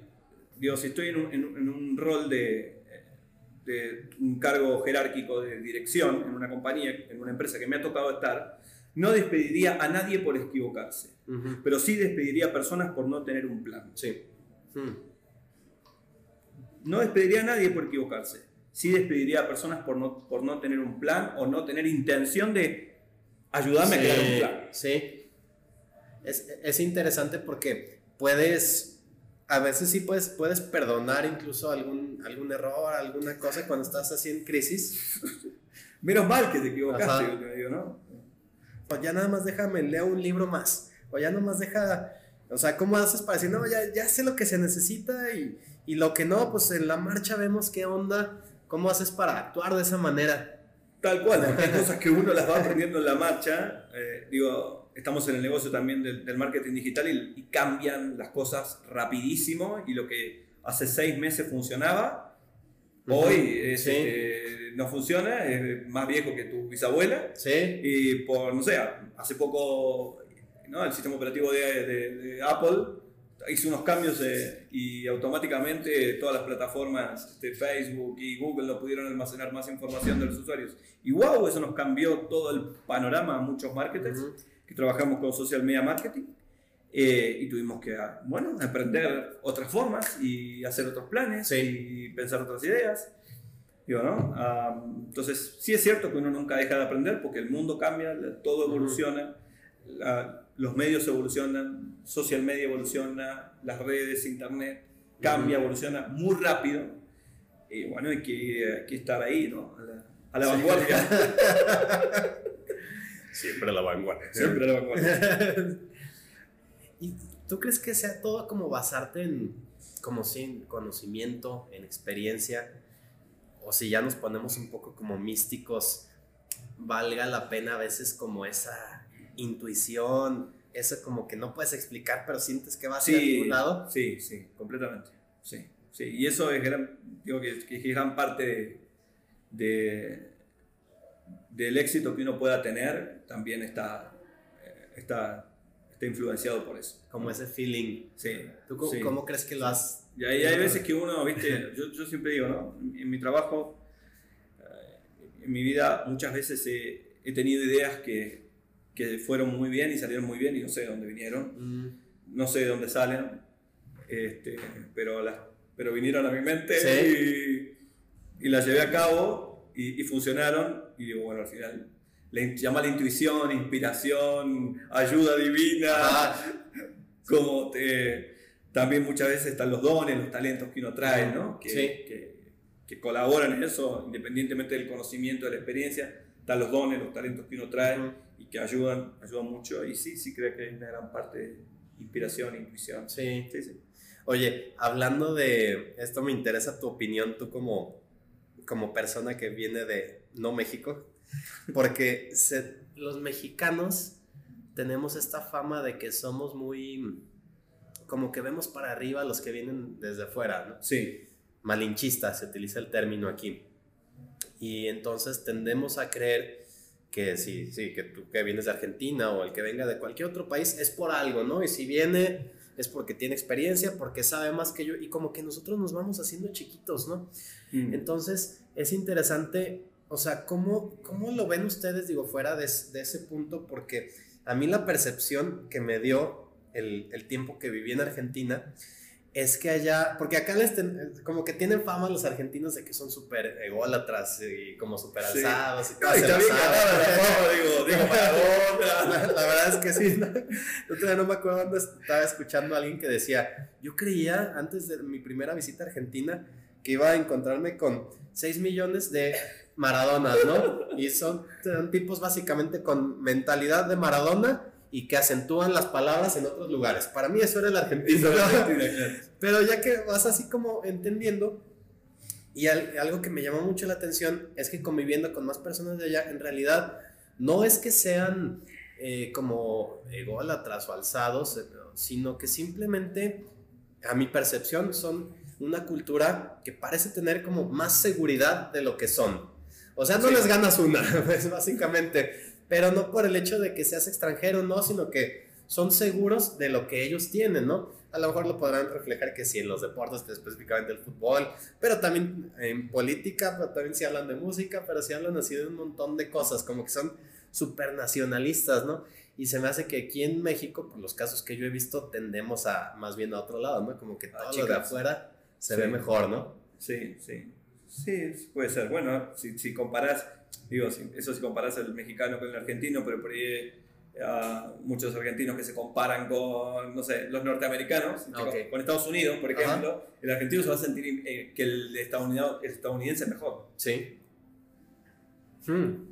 digo, si estoy en un, en un rol de, un cargo jerárquico de dirección en una compañía, en una empresa que me ha tocado estar, no despediría a nadie por equivocarse, pero sí despediría a personas por no tener un plan.
Sí. Hmm.
No despediría a nadie por equivocarse, sí despediría a personas por no, por no tener un plan o no tener intención de ayudarme a crear un plan.
Sí. Es, es interesante porque puedes a veces sí puedes, puedes perdonar incluso algún, algún error, alguna cosa cuando estás así en crisis.
Menos mal que te equivocaste, yo digo, ¿no?
O ya nada más déjame, leo un libro más. O ya nada más deja, o sea, ¿cómo haces para decir, no, ya, ya sé lo que se necesita y, y lo que no, pues en la marcha vemos qué onda, cómo haces para actuar de esa manera.
Tal cual, hay cosas que uno las va aprendiendo en la marcha. Eh, digo, estamos en el negocio también del, marketing digital y, cambian las cosas rapidísimo y lo que hace seis meses funcionaba, hoy este, no funciona, es más viejo que tu bisabuela.
Sí.
Y por, no sé, hace poco ¿no? el sistema operativo de, Apple hizo unos cambios eh, y automáticamente todas las plataformas de Facebook y Google no pudieron almacenar más información de los usuarios. Y wow, eso nos cambió todo el panorama a muchos marketers que trabajamos con social media marketing eh, y tuvimos que, ah, bueno, aprender otras formas y hacer otros planes y pensar otras ideas. Digo, ¿no? entonces, sí es cierto que uno nunca deja de aprender porque el mundo cambia, todo evoluciona, los medios evolucionan, social media evoluciona, las redes, internet, cambia, evoluciona muy rápido. Y bueno, hay que, que estar ahí, ¿no? A la, vanguardia.
Siempre a la vanguardia.
Siempre a la vanguardia.
¿Y tú crees que sea todo como basarte en, como sin conocimiento, en experiencia? O si ya nos ponemos un poco como místicos, valga la pena a veces como esa intuición, eso como que no puedes explicar, pero sientes que va a sí, algún lado.
Sí, sí, completamente. Sí, sí. Y eso es gran, digo que, es gran parte de del éxito que uno pueda tener también está, eh, está, está influenciado por eso.
Como ese feeling.
Sí.
¿Tú cómo, crees que lo has...?
Y hay, hay, veces que uno, viste, yo, yo siempre digo, ¿no? En mi trabajo, eh, en mi vida, muchas veces he, he tenido ideas que, que, fueron muy bien y salieron muy bien y no sé de dónde vinieron. Mm. No sé de dónde salen, este, pero, las, pero vinieron a mi mente y, y las llevé a cabo y, funcionaron. Y digo, bueno, al final, le llama la intuición, inspiración, ayuda divina. Como también muchas veces están los dones, los talentos que uno trae, ¿no? Que, que, que, colaboran en eso, independientemente del conocimiento, de la experiencia. Están los dones, los talentos que uno trae y que ayudan, ayudan mucho. Y sí, sí creo que hay una gran parte inspiración, intuición.
Sí.
Sí, sí.
Oye, hablando de esto, me interesa tu opinión, tú como, como persona que viene de no México, porque se- los mexicanos tenemos esta fama de que somos muy, como que vemos para arriba a los que vienen desde fuera, ¿no?
Sí,
Malinchista, se utiliza el término aquí. Y entonces tendemos a creer que sí, sí, que tú que vienes de Argentina o el que venga de cualquier otro país es por algo, ¿no? Y si viene es porque tiene experiencia, porque sabe más que yo y como que nosotros nos vamos haciendo chiquitos, ¿no?
Mm.
Entonces es interesante, o sea, ¿cómo, cómo lo ven ustedes, digo, fuera de, de ese punto? Porque a mí la percepción que me dio el, el tiempo que viví en Argentina es que allá, porque acá les ten- como que tienen fama los argentinos de que son súper ególatras y como súper
Sí.
alzados y
No,
todo
y
la
fama, digo, digo Maradona.
La, la verdad es que sí. ¿no? Todavía no me acuerdo dónde estaba escuchando a alguien que decía, yo creía antes de mi primera visita a Argentina que iba a encontrarme con 6 millones de Maradonas, ¿no? Y son, son tipos básicamente con mentalidad de Maradona y que acentúan las palabras en otros lugares. Para mí eso era el argentino. Pero ya que vas así como entendiendo, y al- algo que me llamó mucho la atención es que conviviendo con más personas de allá, en realidad no es que sean eh, como ególatras o alzados, eh, sino que simplemente, a mi percepción, son una cultura que parece tener como más seguridad de lo que son. O sea, no
Sí.
les ganas una, pues, básicamente, pero no por el hecho de que seas extranjero, no, sino que son seguros de lo que ellos tienen, ¿no? A lo mejor lo podrán reflejar que sí en los deportes, específicamente el fútbol, pero también en política, pero también si hablan de música, pero si hablan así de un montón de cosas, como que son súper nacionalistas, ¿no? Y se me hace que aquí en México, por los casos que yo he visto, tendemos a más bien a otro lado, ¿no? Como que
A
todo lo de afuera se
Sí.
ve mejor, ¿no?
Sí, sí. Sí, puede ser. Bueno, si, si comparás, digo, eso si comparás el mexicano con el argentino, pero por ahí ah, muchos argentinos que se comparan con, no sé, los norteamericanos,
Ah,
con, con Estados Unidos, por
Ajá.
ejemplo, el argentino se va a sentir eh, que el estadounidense, el estadounidense es mejor.
Sí. Hmm.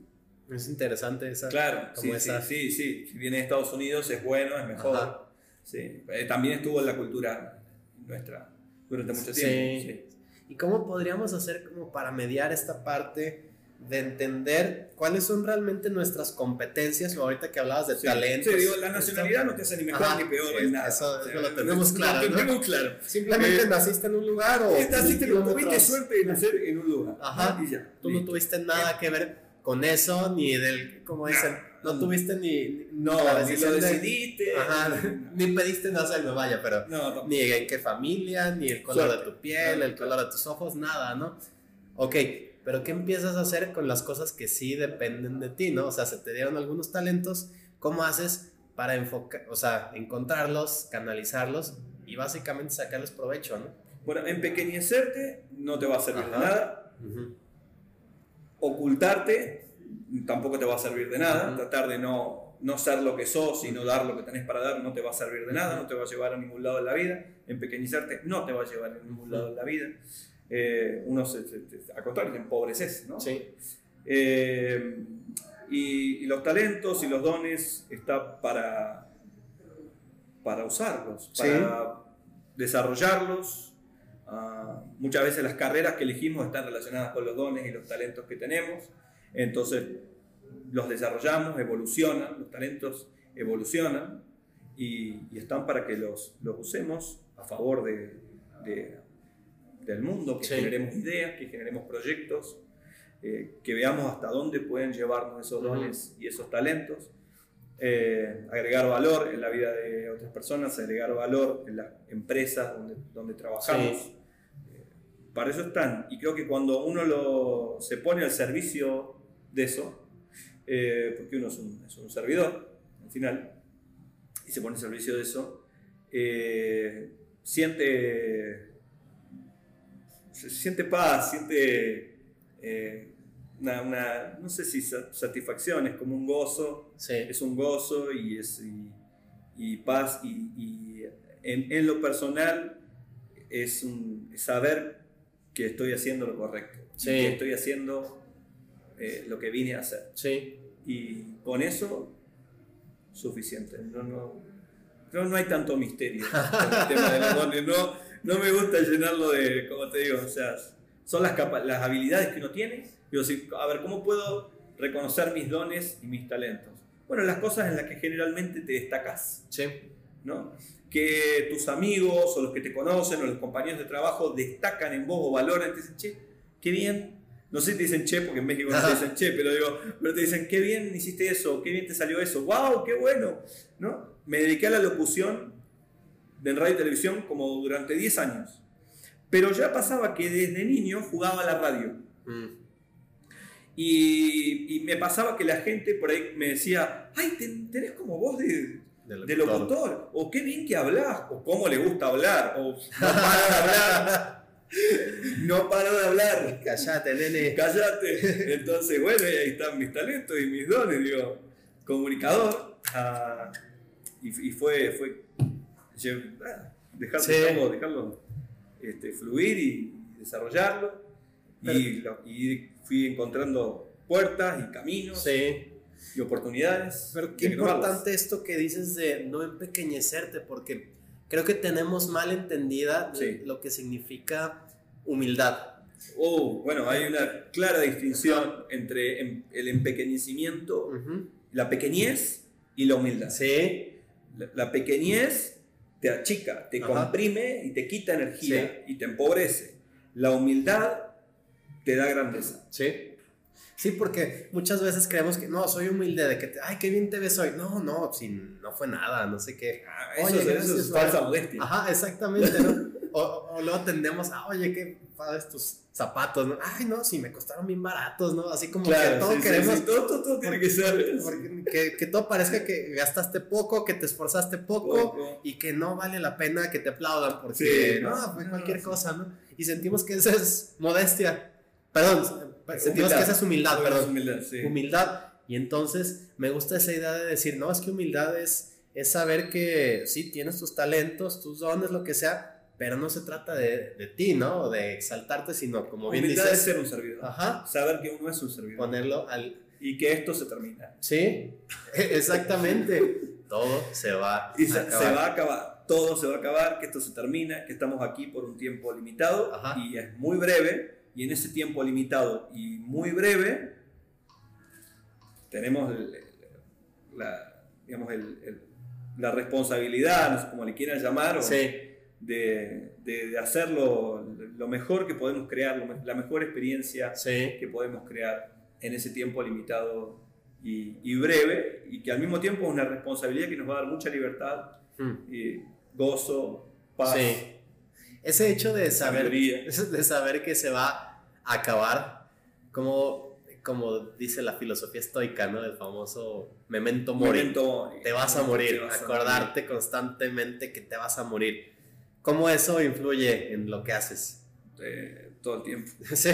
Es interesante esa.
Claro,
como
sí,
esa-
sí, sí, sí. Si viene de Estados Unidos es bueno, es mejor. Sí. Eh, también estuvo en la cultura nuestra durante mucho tiempo. sí.
¿Y cómo podríamos hacer como para mediar esta parte de entender cuáles son realmente nuestras competencias? O ahorita que hablabas de
Sí.
talentos.
Sí, digo, la nacionalidad no te hace ni mejor
Ajá,
ni peor
sí,
en nada.
eso- eso lo tenemos claro,
Lo
¿no?
tenemos claro.
Simplemente
Eh,
naciste en un lugar o.
Naciste, tuviste suerte de nacer en un lugar.
Ajá.
Y ya.
Tú no tuviste nada que ver con eso, ni del. como dicen, no,
no.
tuviste ni.
No,
la
ni lo
decisión de-
decidiste.
Ajá, ni pediste nacerlo, vaya, pero.
No,
ni en qué familia, ni el color
Suerte.
de tu piel,
No,
el color de tus ojos, nada, ¿no? Ok, pero ¿qué empiezas a hacer con las cosas que sí dependen de ti, ¿no? O sea, se te dieron algunos talentos, ¿cómo haces para enfocar, o sea, encontrarlos, canalizarlos y básicamente sacarles provecho, ¿no?
Bueno, empequeñecerte no te va a servir
Ajá.
de nada. Ocultarte tampoco te va a servir de nada.
Ujú.
Tratar de no, no ser lo que sos y no dar lo que tenés para dar no te va a servir de nada, no te va a llevar a ningún lado en la vida. Empequeñizarte no te va a llevar a ningún lado en la vida. Eh, uno se, al contrario, te empobreces, ¿no?
Sí,
Eh, y, y los talentos y los dones está para, para usarlos,
Sí.
para desarrollarlos. Ah, muchas veces las carreras que elegimos están relacionadas con los dones y los talentos que tenemos. Entonces los desarrollamos, evolucionan, los talentos evolucionan y, y están para que los, los usemos a favor de, de- del mundo, que
Sí.
generemos ideas, que generemos proyectos, eh, que veamos hasta dónde pueden llevarnos esos dones y esos talentos. Eh, agregar valor en la vida de otras personas, agregar valor en las empresas donde, donde trabajamos.
Sí.
Eh, para eso están. Y creo que cuando uno lo, se pone al servicio de eso, eh, porque uno es un, es un servidor, al final, y se pone al servicio de eso, eh, siente, se siente paz, siente eh, una, una, no sé si sa- satisfacción, es como un gozo,
sí,
es un gozo y, es, y, y paz y, y en, en lo personal es, un, saber que estoy haciendo lo correcto,
Sí.
que estoy haciendo eh, lo que vine a hacer.
sí.
Y con eso, suficiente. No, no, no, no hay tanto misterio el tema de los dones. No, no me gusta llenarlo de, como te digo, o sea, son las, las habilidades que uno tiene. Digo, si- a ver, ¿cómo puedo reconocer mis dones y mis talentos? Bueno, las cosas en las que generalmente te destacas.
Sí.
¿no? Que tus amigos o los que te conocen o los compañeros de trabajo destacan en vos o valoran, te dicen, che, qué bien. No sé si te dicen che, porque en México no te dicen che, pero digo, pero te dicen, qué bien hiciste eso, qué bien te salió eso, wow, qué bueno, ¿no? Me dediqué a la locución de radio y televisión como durante 10 años. Pero ya pasaba que desde niño jugaba a la radio.
Mm.
Y, y me pasaba que la gente por ahí me decía, ay, ten- tenés como voz de,
De
de locutor, o qué bien que hablas, o cómo le gusta hablar, o no paro de hablar, no paro de hablar,
Callate, nene.
cállate. Entonces, bueno, ahí están mis talentos y mis dones, digo, comunicador, y, y fue, fue ah, dejar-
Sí.
dejarlo, dejarlo, este, fluir y desarrollarlo, y, lo- y fui encontrando puertas y caminos
Sí.
y oportunidades.
Pero qué importante esto que dices de no empequeñecerte, porque creo que tenemos mal entendida
Sí.
lo que significa humildad.
Oh, bueno, hay una clara distinción entre em- el empequeñecimiento, la pequeñez y la humildad.
Sí,
La, la pequeñez te achica, te
Ajá.
comprime y te quita energía y te empobrece. La humildad te da grandeza.
sí. Sí, porque muchas veces creemos que no, soy humilde, de que, te- ay, qué bien te ves hoy. No, no, si no fue nada, no sé qué.
Ah,
Oye,
eso, eso es falsa modestia.
Ajá, exactamente, ¿no? O, o luego tendemos, ah, oye, qué padres tus zapatos, ¿no? Ay, no, sí, me costaron bien baratos, ¿no? Así como que todo
sí,
queremos
sí, todo, todo- todo tiene que ser.
que, que todo parezca que gastaste poco, que te esforzaste poco,
Poco.
y que no vale la pena que te aplaudan porque
Sí,
no,
no,
fue
no,
cualquier
sí.
cosa, ¿no? Y sentimos que esa es modestia. Perdón, sentimos
Humildad.
que esa es humildad, perdón.
humildad, sí.
Humildad. Y entonces me gusta esa idea de decir, no, es que humildad es, es saber que sí, tienes tus talentos, tus dones, lo que sea, pero no se trata de, de ti, ¿no? De exaltarte, sino como bien
Humildad es
dices,
ser un servidor.
ajá,
Saber que uno es un servidor.
ponerlo al...
Y que esto se termina.
Sí, exactamente. Todo se va
Y se,
a
se
acabar.
va a acabar, todo se va a acabar, que esto se termina, que estamos aquí por un tiempo limitado
Ajá.
y es muy breve. Y en ese tiempo limitado y muy breve, tenemos el- el- la, digamos, el- el- la responsabilidad, no sé cómo le quieran llamar, o
Sí,
de, de- de hacerlo lo mejor que podemos crear, la mejor experiencia
sí.
que podemos crear en ese tiempo limitado y, y breve, y que al mismo tiempo es una responsabilidad que nos va a dar mucha libertad,
Hmm.
y gozo, paz,
Sí. Ese hecho de saber, de saber que se va a acabar, como, como dice la filosofía estoica, ¿no? El famoso memento mori. Te vas a morir,
Te vas a
acordarte constantemente que te vas a morir. ¿Cómo eso influye en lo que haces?
eh, todo el tiempo.
Sí.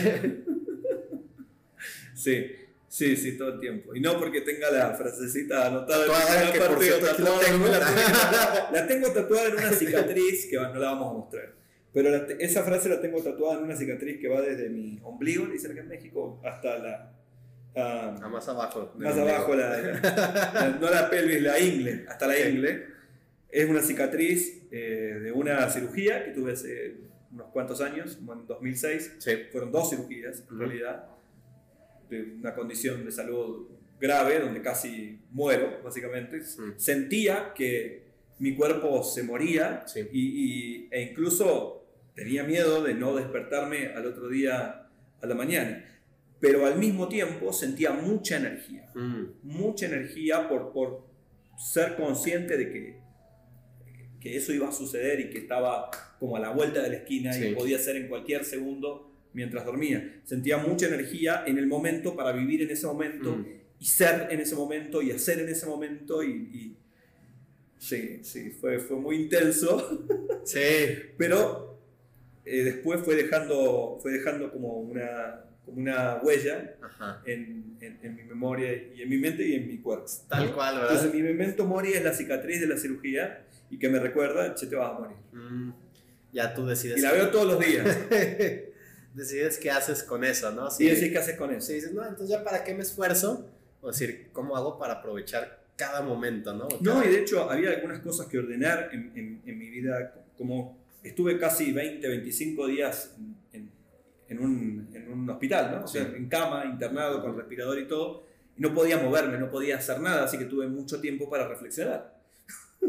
Sí, sí, sí, todo el tiempo. Y no porque tenga la frasecita anotada
Tatuada,
en
por
parte,
cierto aquí la
tatuada,
tengo.
la la tengo tatuada en una cicatriz que no la vamos a mostrar. Pero la esa frase la tengo tatuada en una cicatriz que va desde mi ombligo, dice acá en México, hasta la. ah,
Ah, más abajo.
más abajo, la- no la pelvis, la ingle, hasta la ingle. Es una cicatriz eh, de una cirugía que tuve hace unos cuantos años, como en 2006.
Sí.
Fueron dos cirugías, en
Ujú.
realidad, de una condición de salud grave, donde casi muero, básicamente.
Mm.
Sentía que mi cuerpo se moría
Sí.
y, y- e incluso tenía miedo de no despertarme al otro día a la mañana. Pero al mismo tiempo sentía mucha energía,
Mm.
mucha energía por, por ser consciente de que, que eso iba a suceder y que estaba como a la vuelta de la esquina
Sí.
y podía ser en cualquier segundo mientras dormía. Sentía mucha energía en el momento para vivir en ese momento
Mm.
y ser en ese momento y hacer en ese momento y... y- sí, sí, fue, fue muy intenso.
Sí.
Pero eh, después fue dejando, fue dejando como una, como una huella en, en- en mi memoria y en mi mente y en mi cuerpo.
Tal cual, ¿verdad?
Entonces mi memento mori es la cicatriz de la cirugía y que me recuerda, che, te vas a morir.
Mm. Ya tú decides.
Y la veo todos los días.
decides qué haces con eso, ¿no?
Y decís, ¿qué haces con eso?
Si dices, no, entonces ya para qué me esfuerzo, o decir, ¿cómo hago para aprovechar cada momento, ¿no?
No, y de hecho había algunas cosas que ordenar en, en, mi vida, como estuve casi 20, 25 días en, en un, un, hospital, ¿no? O sea, en cama, internado, con respirador y todo, y no podía moverme, no podía hacer nada, así que tuve mucho tiempo para reflexionar.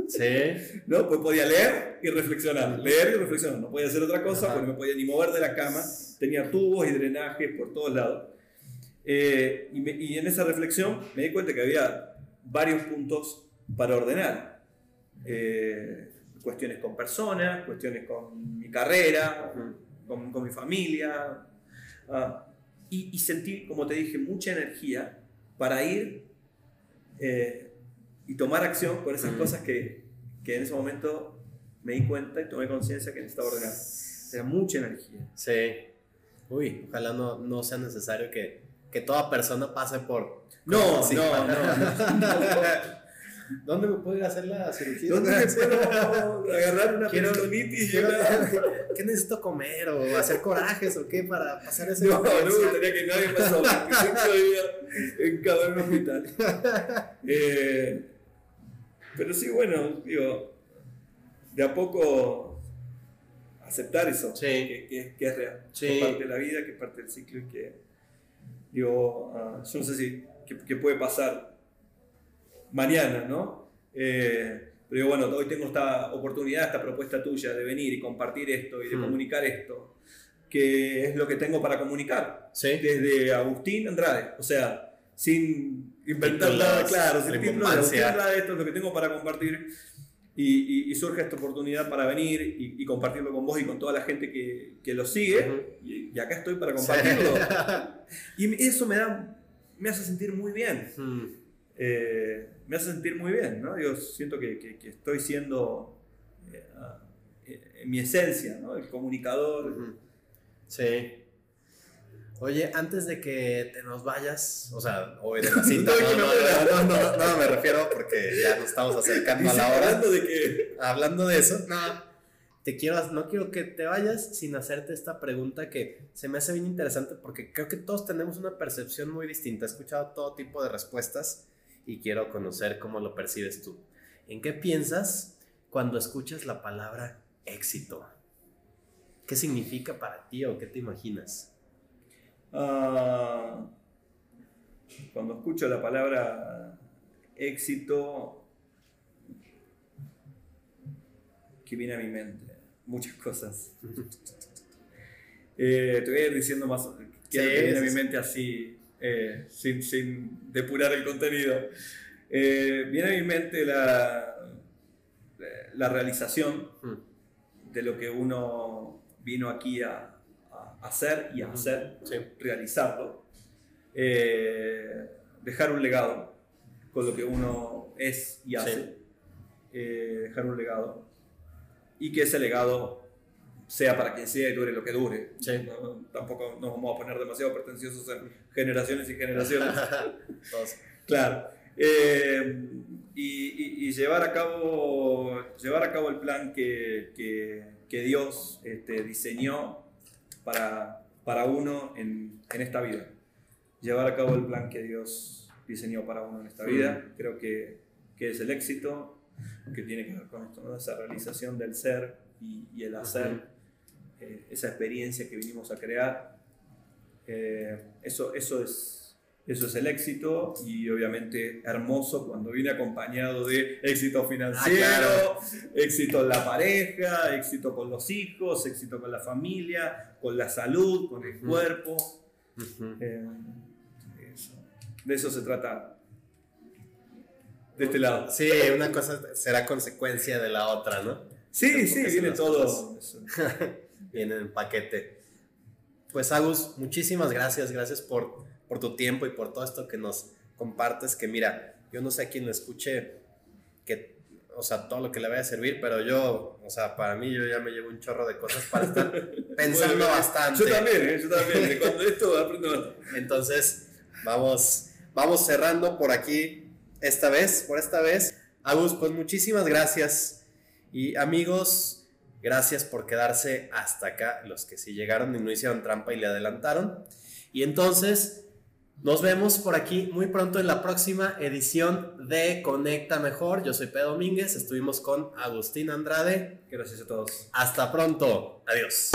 Sí.
¿No? Pues podía leer y reflexionar, leer y reflexionar. No podía hacer otra cosa porque no me podía ni mover de la cama. Tenía tubos y drenajes por todos lados. Eh, y, y, en esa reflexión me di cuenta que había varios puntos para ordenar. Eh, cuestiones con personas, cuestiones con mi carrera, con, con mi familia. Ah, y, y, sentí, como te dije, mucha energía para ir eh, y tomar acción por esas cosas que, que, en ese momento me di cuenta y tomé conciencia que necesitaba ordenar. Era mucha energía.
Sí. Uy, ojalá no, no sea necesario que, que toda persona pase por...
No, no, no,
¿Dónde me puedo ir a hacer la cirugía?
¿Dónde me puedo agarrar una
quiero,
peritonitis?
¿Qué necesito comer? ¿O hacer corajes o qué para pasar ese
No, no me gustaría que nadie me sobre en cada hospital. Eh, pero sí, bueno, digo, de a poco aceptar eso,
sí.
que, que, es real, que es parte de la vida, que es parte del ciclo y que, digo, uh, yo no sé si, qué puede pasar mañana, ¿no? Eh, pero bueno, hoy tengo esta oportunidad, esta propuesta tuya de venir y compartir esto y de hmm. comunicar esto, que es lo que tengo para comunicar.
¿Sí?
Desde Agustín Andrade, o sea, sin inventar nada, claro, sin título de Agustín Andrade, esto es lo que tengo para compartir. Y, surge esta oportunidad para venir y, compartirlo con vos y con toda la gente que, que lo sigue. y, acá estoy para compartirlo. y eso me da, me hace sentir muy bien. Hmm. Eh, me hace sentir muy bien, ¿no? Yo siento que, que, estoy siendo eh, eh, en mi esencia, ¿no? El comunicador.
Sí. Oye, antes de que te nos vayas, o sea, o de la cita, no, no, no, no, me refiero porque ya nos estamos acercando a la hora.
Hablando de que...
Hablando de eso, no, te quiero, no quiero que te vayas sin hacerte esta pregunta que se me hace bien interesante porque creo que todos tenemos una percepción muy distinta. He escuchado todo tipo de respuestas y quiero conocer cómo lo percibes tú. ¿En qué piensas cuando escuchas la palabra éxito? ¿Qué significa para ti o qué te imaginas?
Ah, cuando escucho la palabra éxito, ¿qué viene a mi mente? Muchas cosas. Eh, te voy a ir diciendo más qué viene a mi mente así eh, sin, sin, depurar el contenido. Eh, viene a mi mente la, la realización hmm. de lo que uno vino aquí a, hacer y hacer, realizarlo. Eh, dejar un legado con lo que uno es y hace. dejar un legado. Y que ese legado sea para quien sea y dure lo que dure. tampoco nos vamos a poner demasiado pretenciosos en generaciones y generaciones. claro. Eh, y, llevar, a cabo, llevar a cabo el plan que, que, Dios este, diseñó para, para uno en, en, esta vida. Llevar a cabo el plan que Dios diseñó para uno en esta vida. Creo que, que es el éxito, que tiene que ver con esto, esa realización del ser y, y el hacer. Eh, esa experiencia que vinimos a crear. Eh, eso, eso, es, eso es el éxito y obviamente hermoso cuando viene acompañado de éxito financiero, ah, éxito en la pareja, éxito con los hijos, éxito con la familia, con la salud, con el cuerpo. Eh, de eso se trata de este lado.
Sí, una cosa será consecuencia de la otra, ¿no?
Sí, sí, viene todo.
viene en paquete. Pues Agus, muchísimas gracias, gracias por, por tu tiempo y por todo esto que nos compartes, que mira, yo no sé a quién lo escuche, que, o sea, todo lo que le vaya a servir, pero yo, o sea, para mí yo ya me llevo un chorro de cosas para estar pensando bastante.
Yo también, ¿eh? yo también, cuando esto aprendo
Entonces, vamos, vamos cerrando por aquí esta vez, por esta vez. Agus, pues muchísimas gracias. Y amigos, Gracias por quedarse hasta acá, los que sí llegaron y no hicieron trampa y le adelantaron. Y entonces, Nos vemos por aquí muy pronto en la próxima edición de Conecta Mejor. Yo soy Pedro Domínguez, estuvimos con Agustín Andrade.
Gracias a todos.
Hasta pronto. Adiós.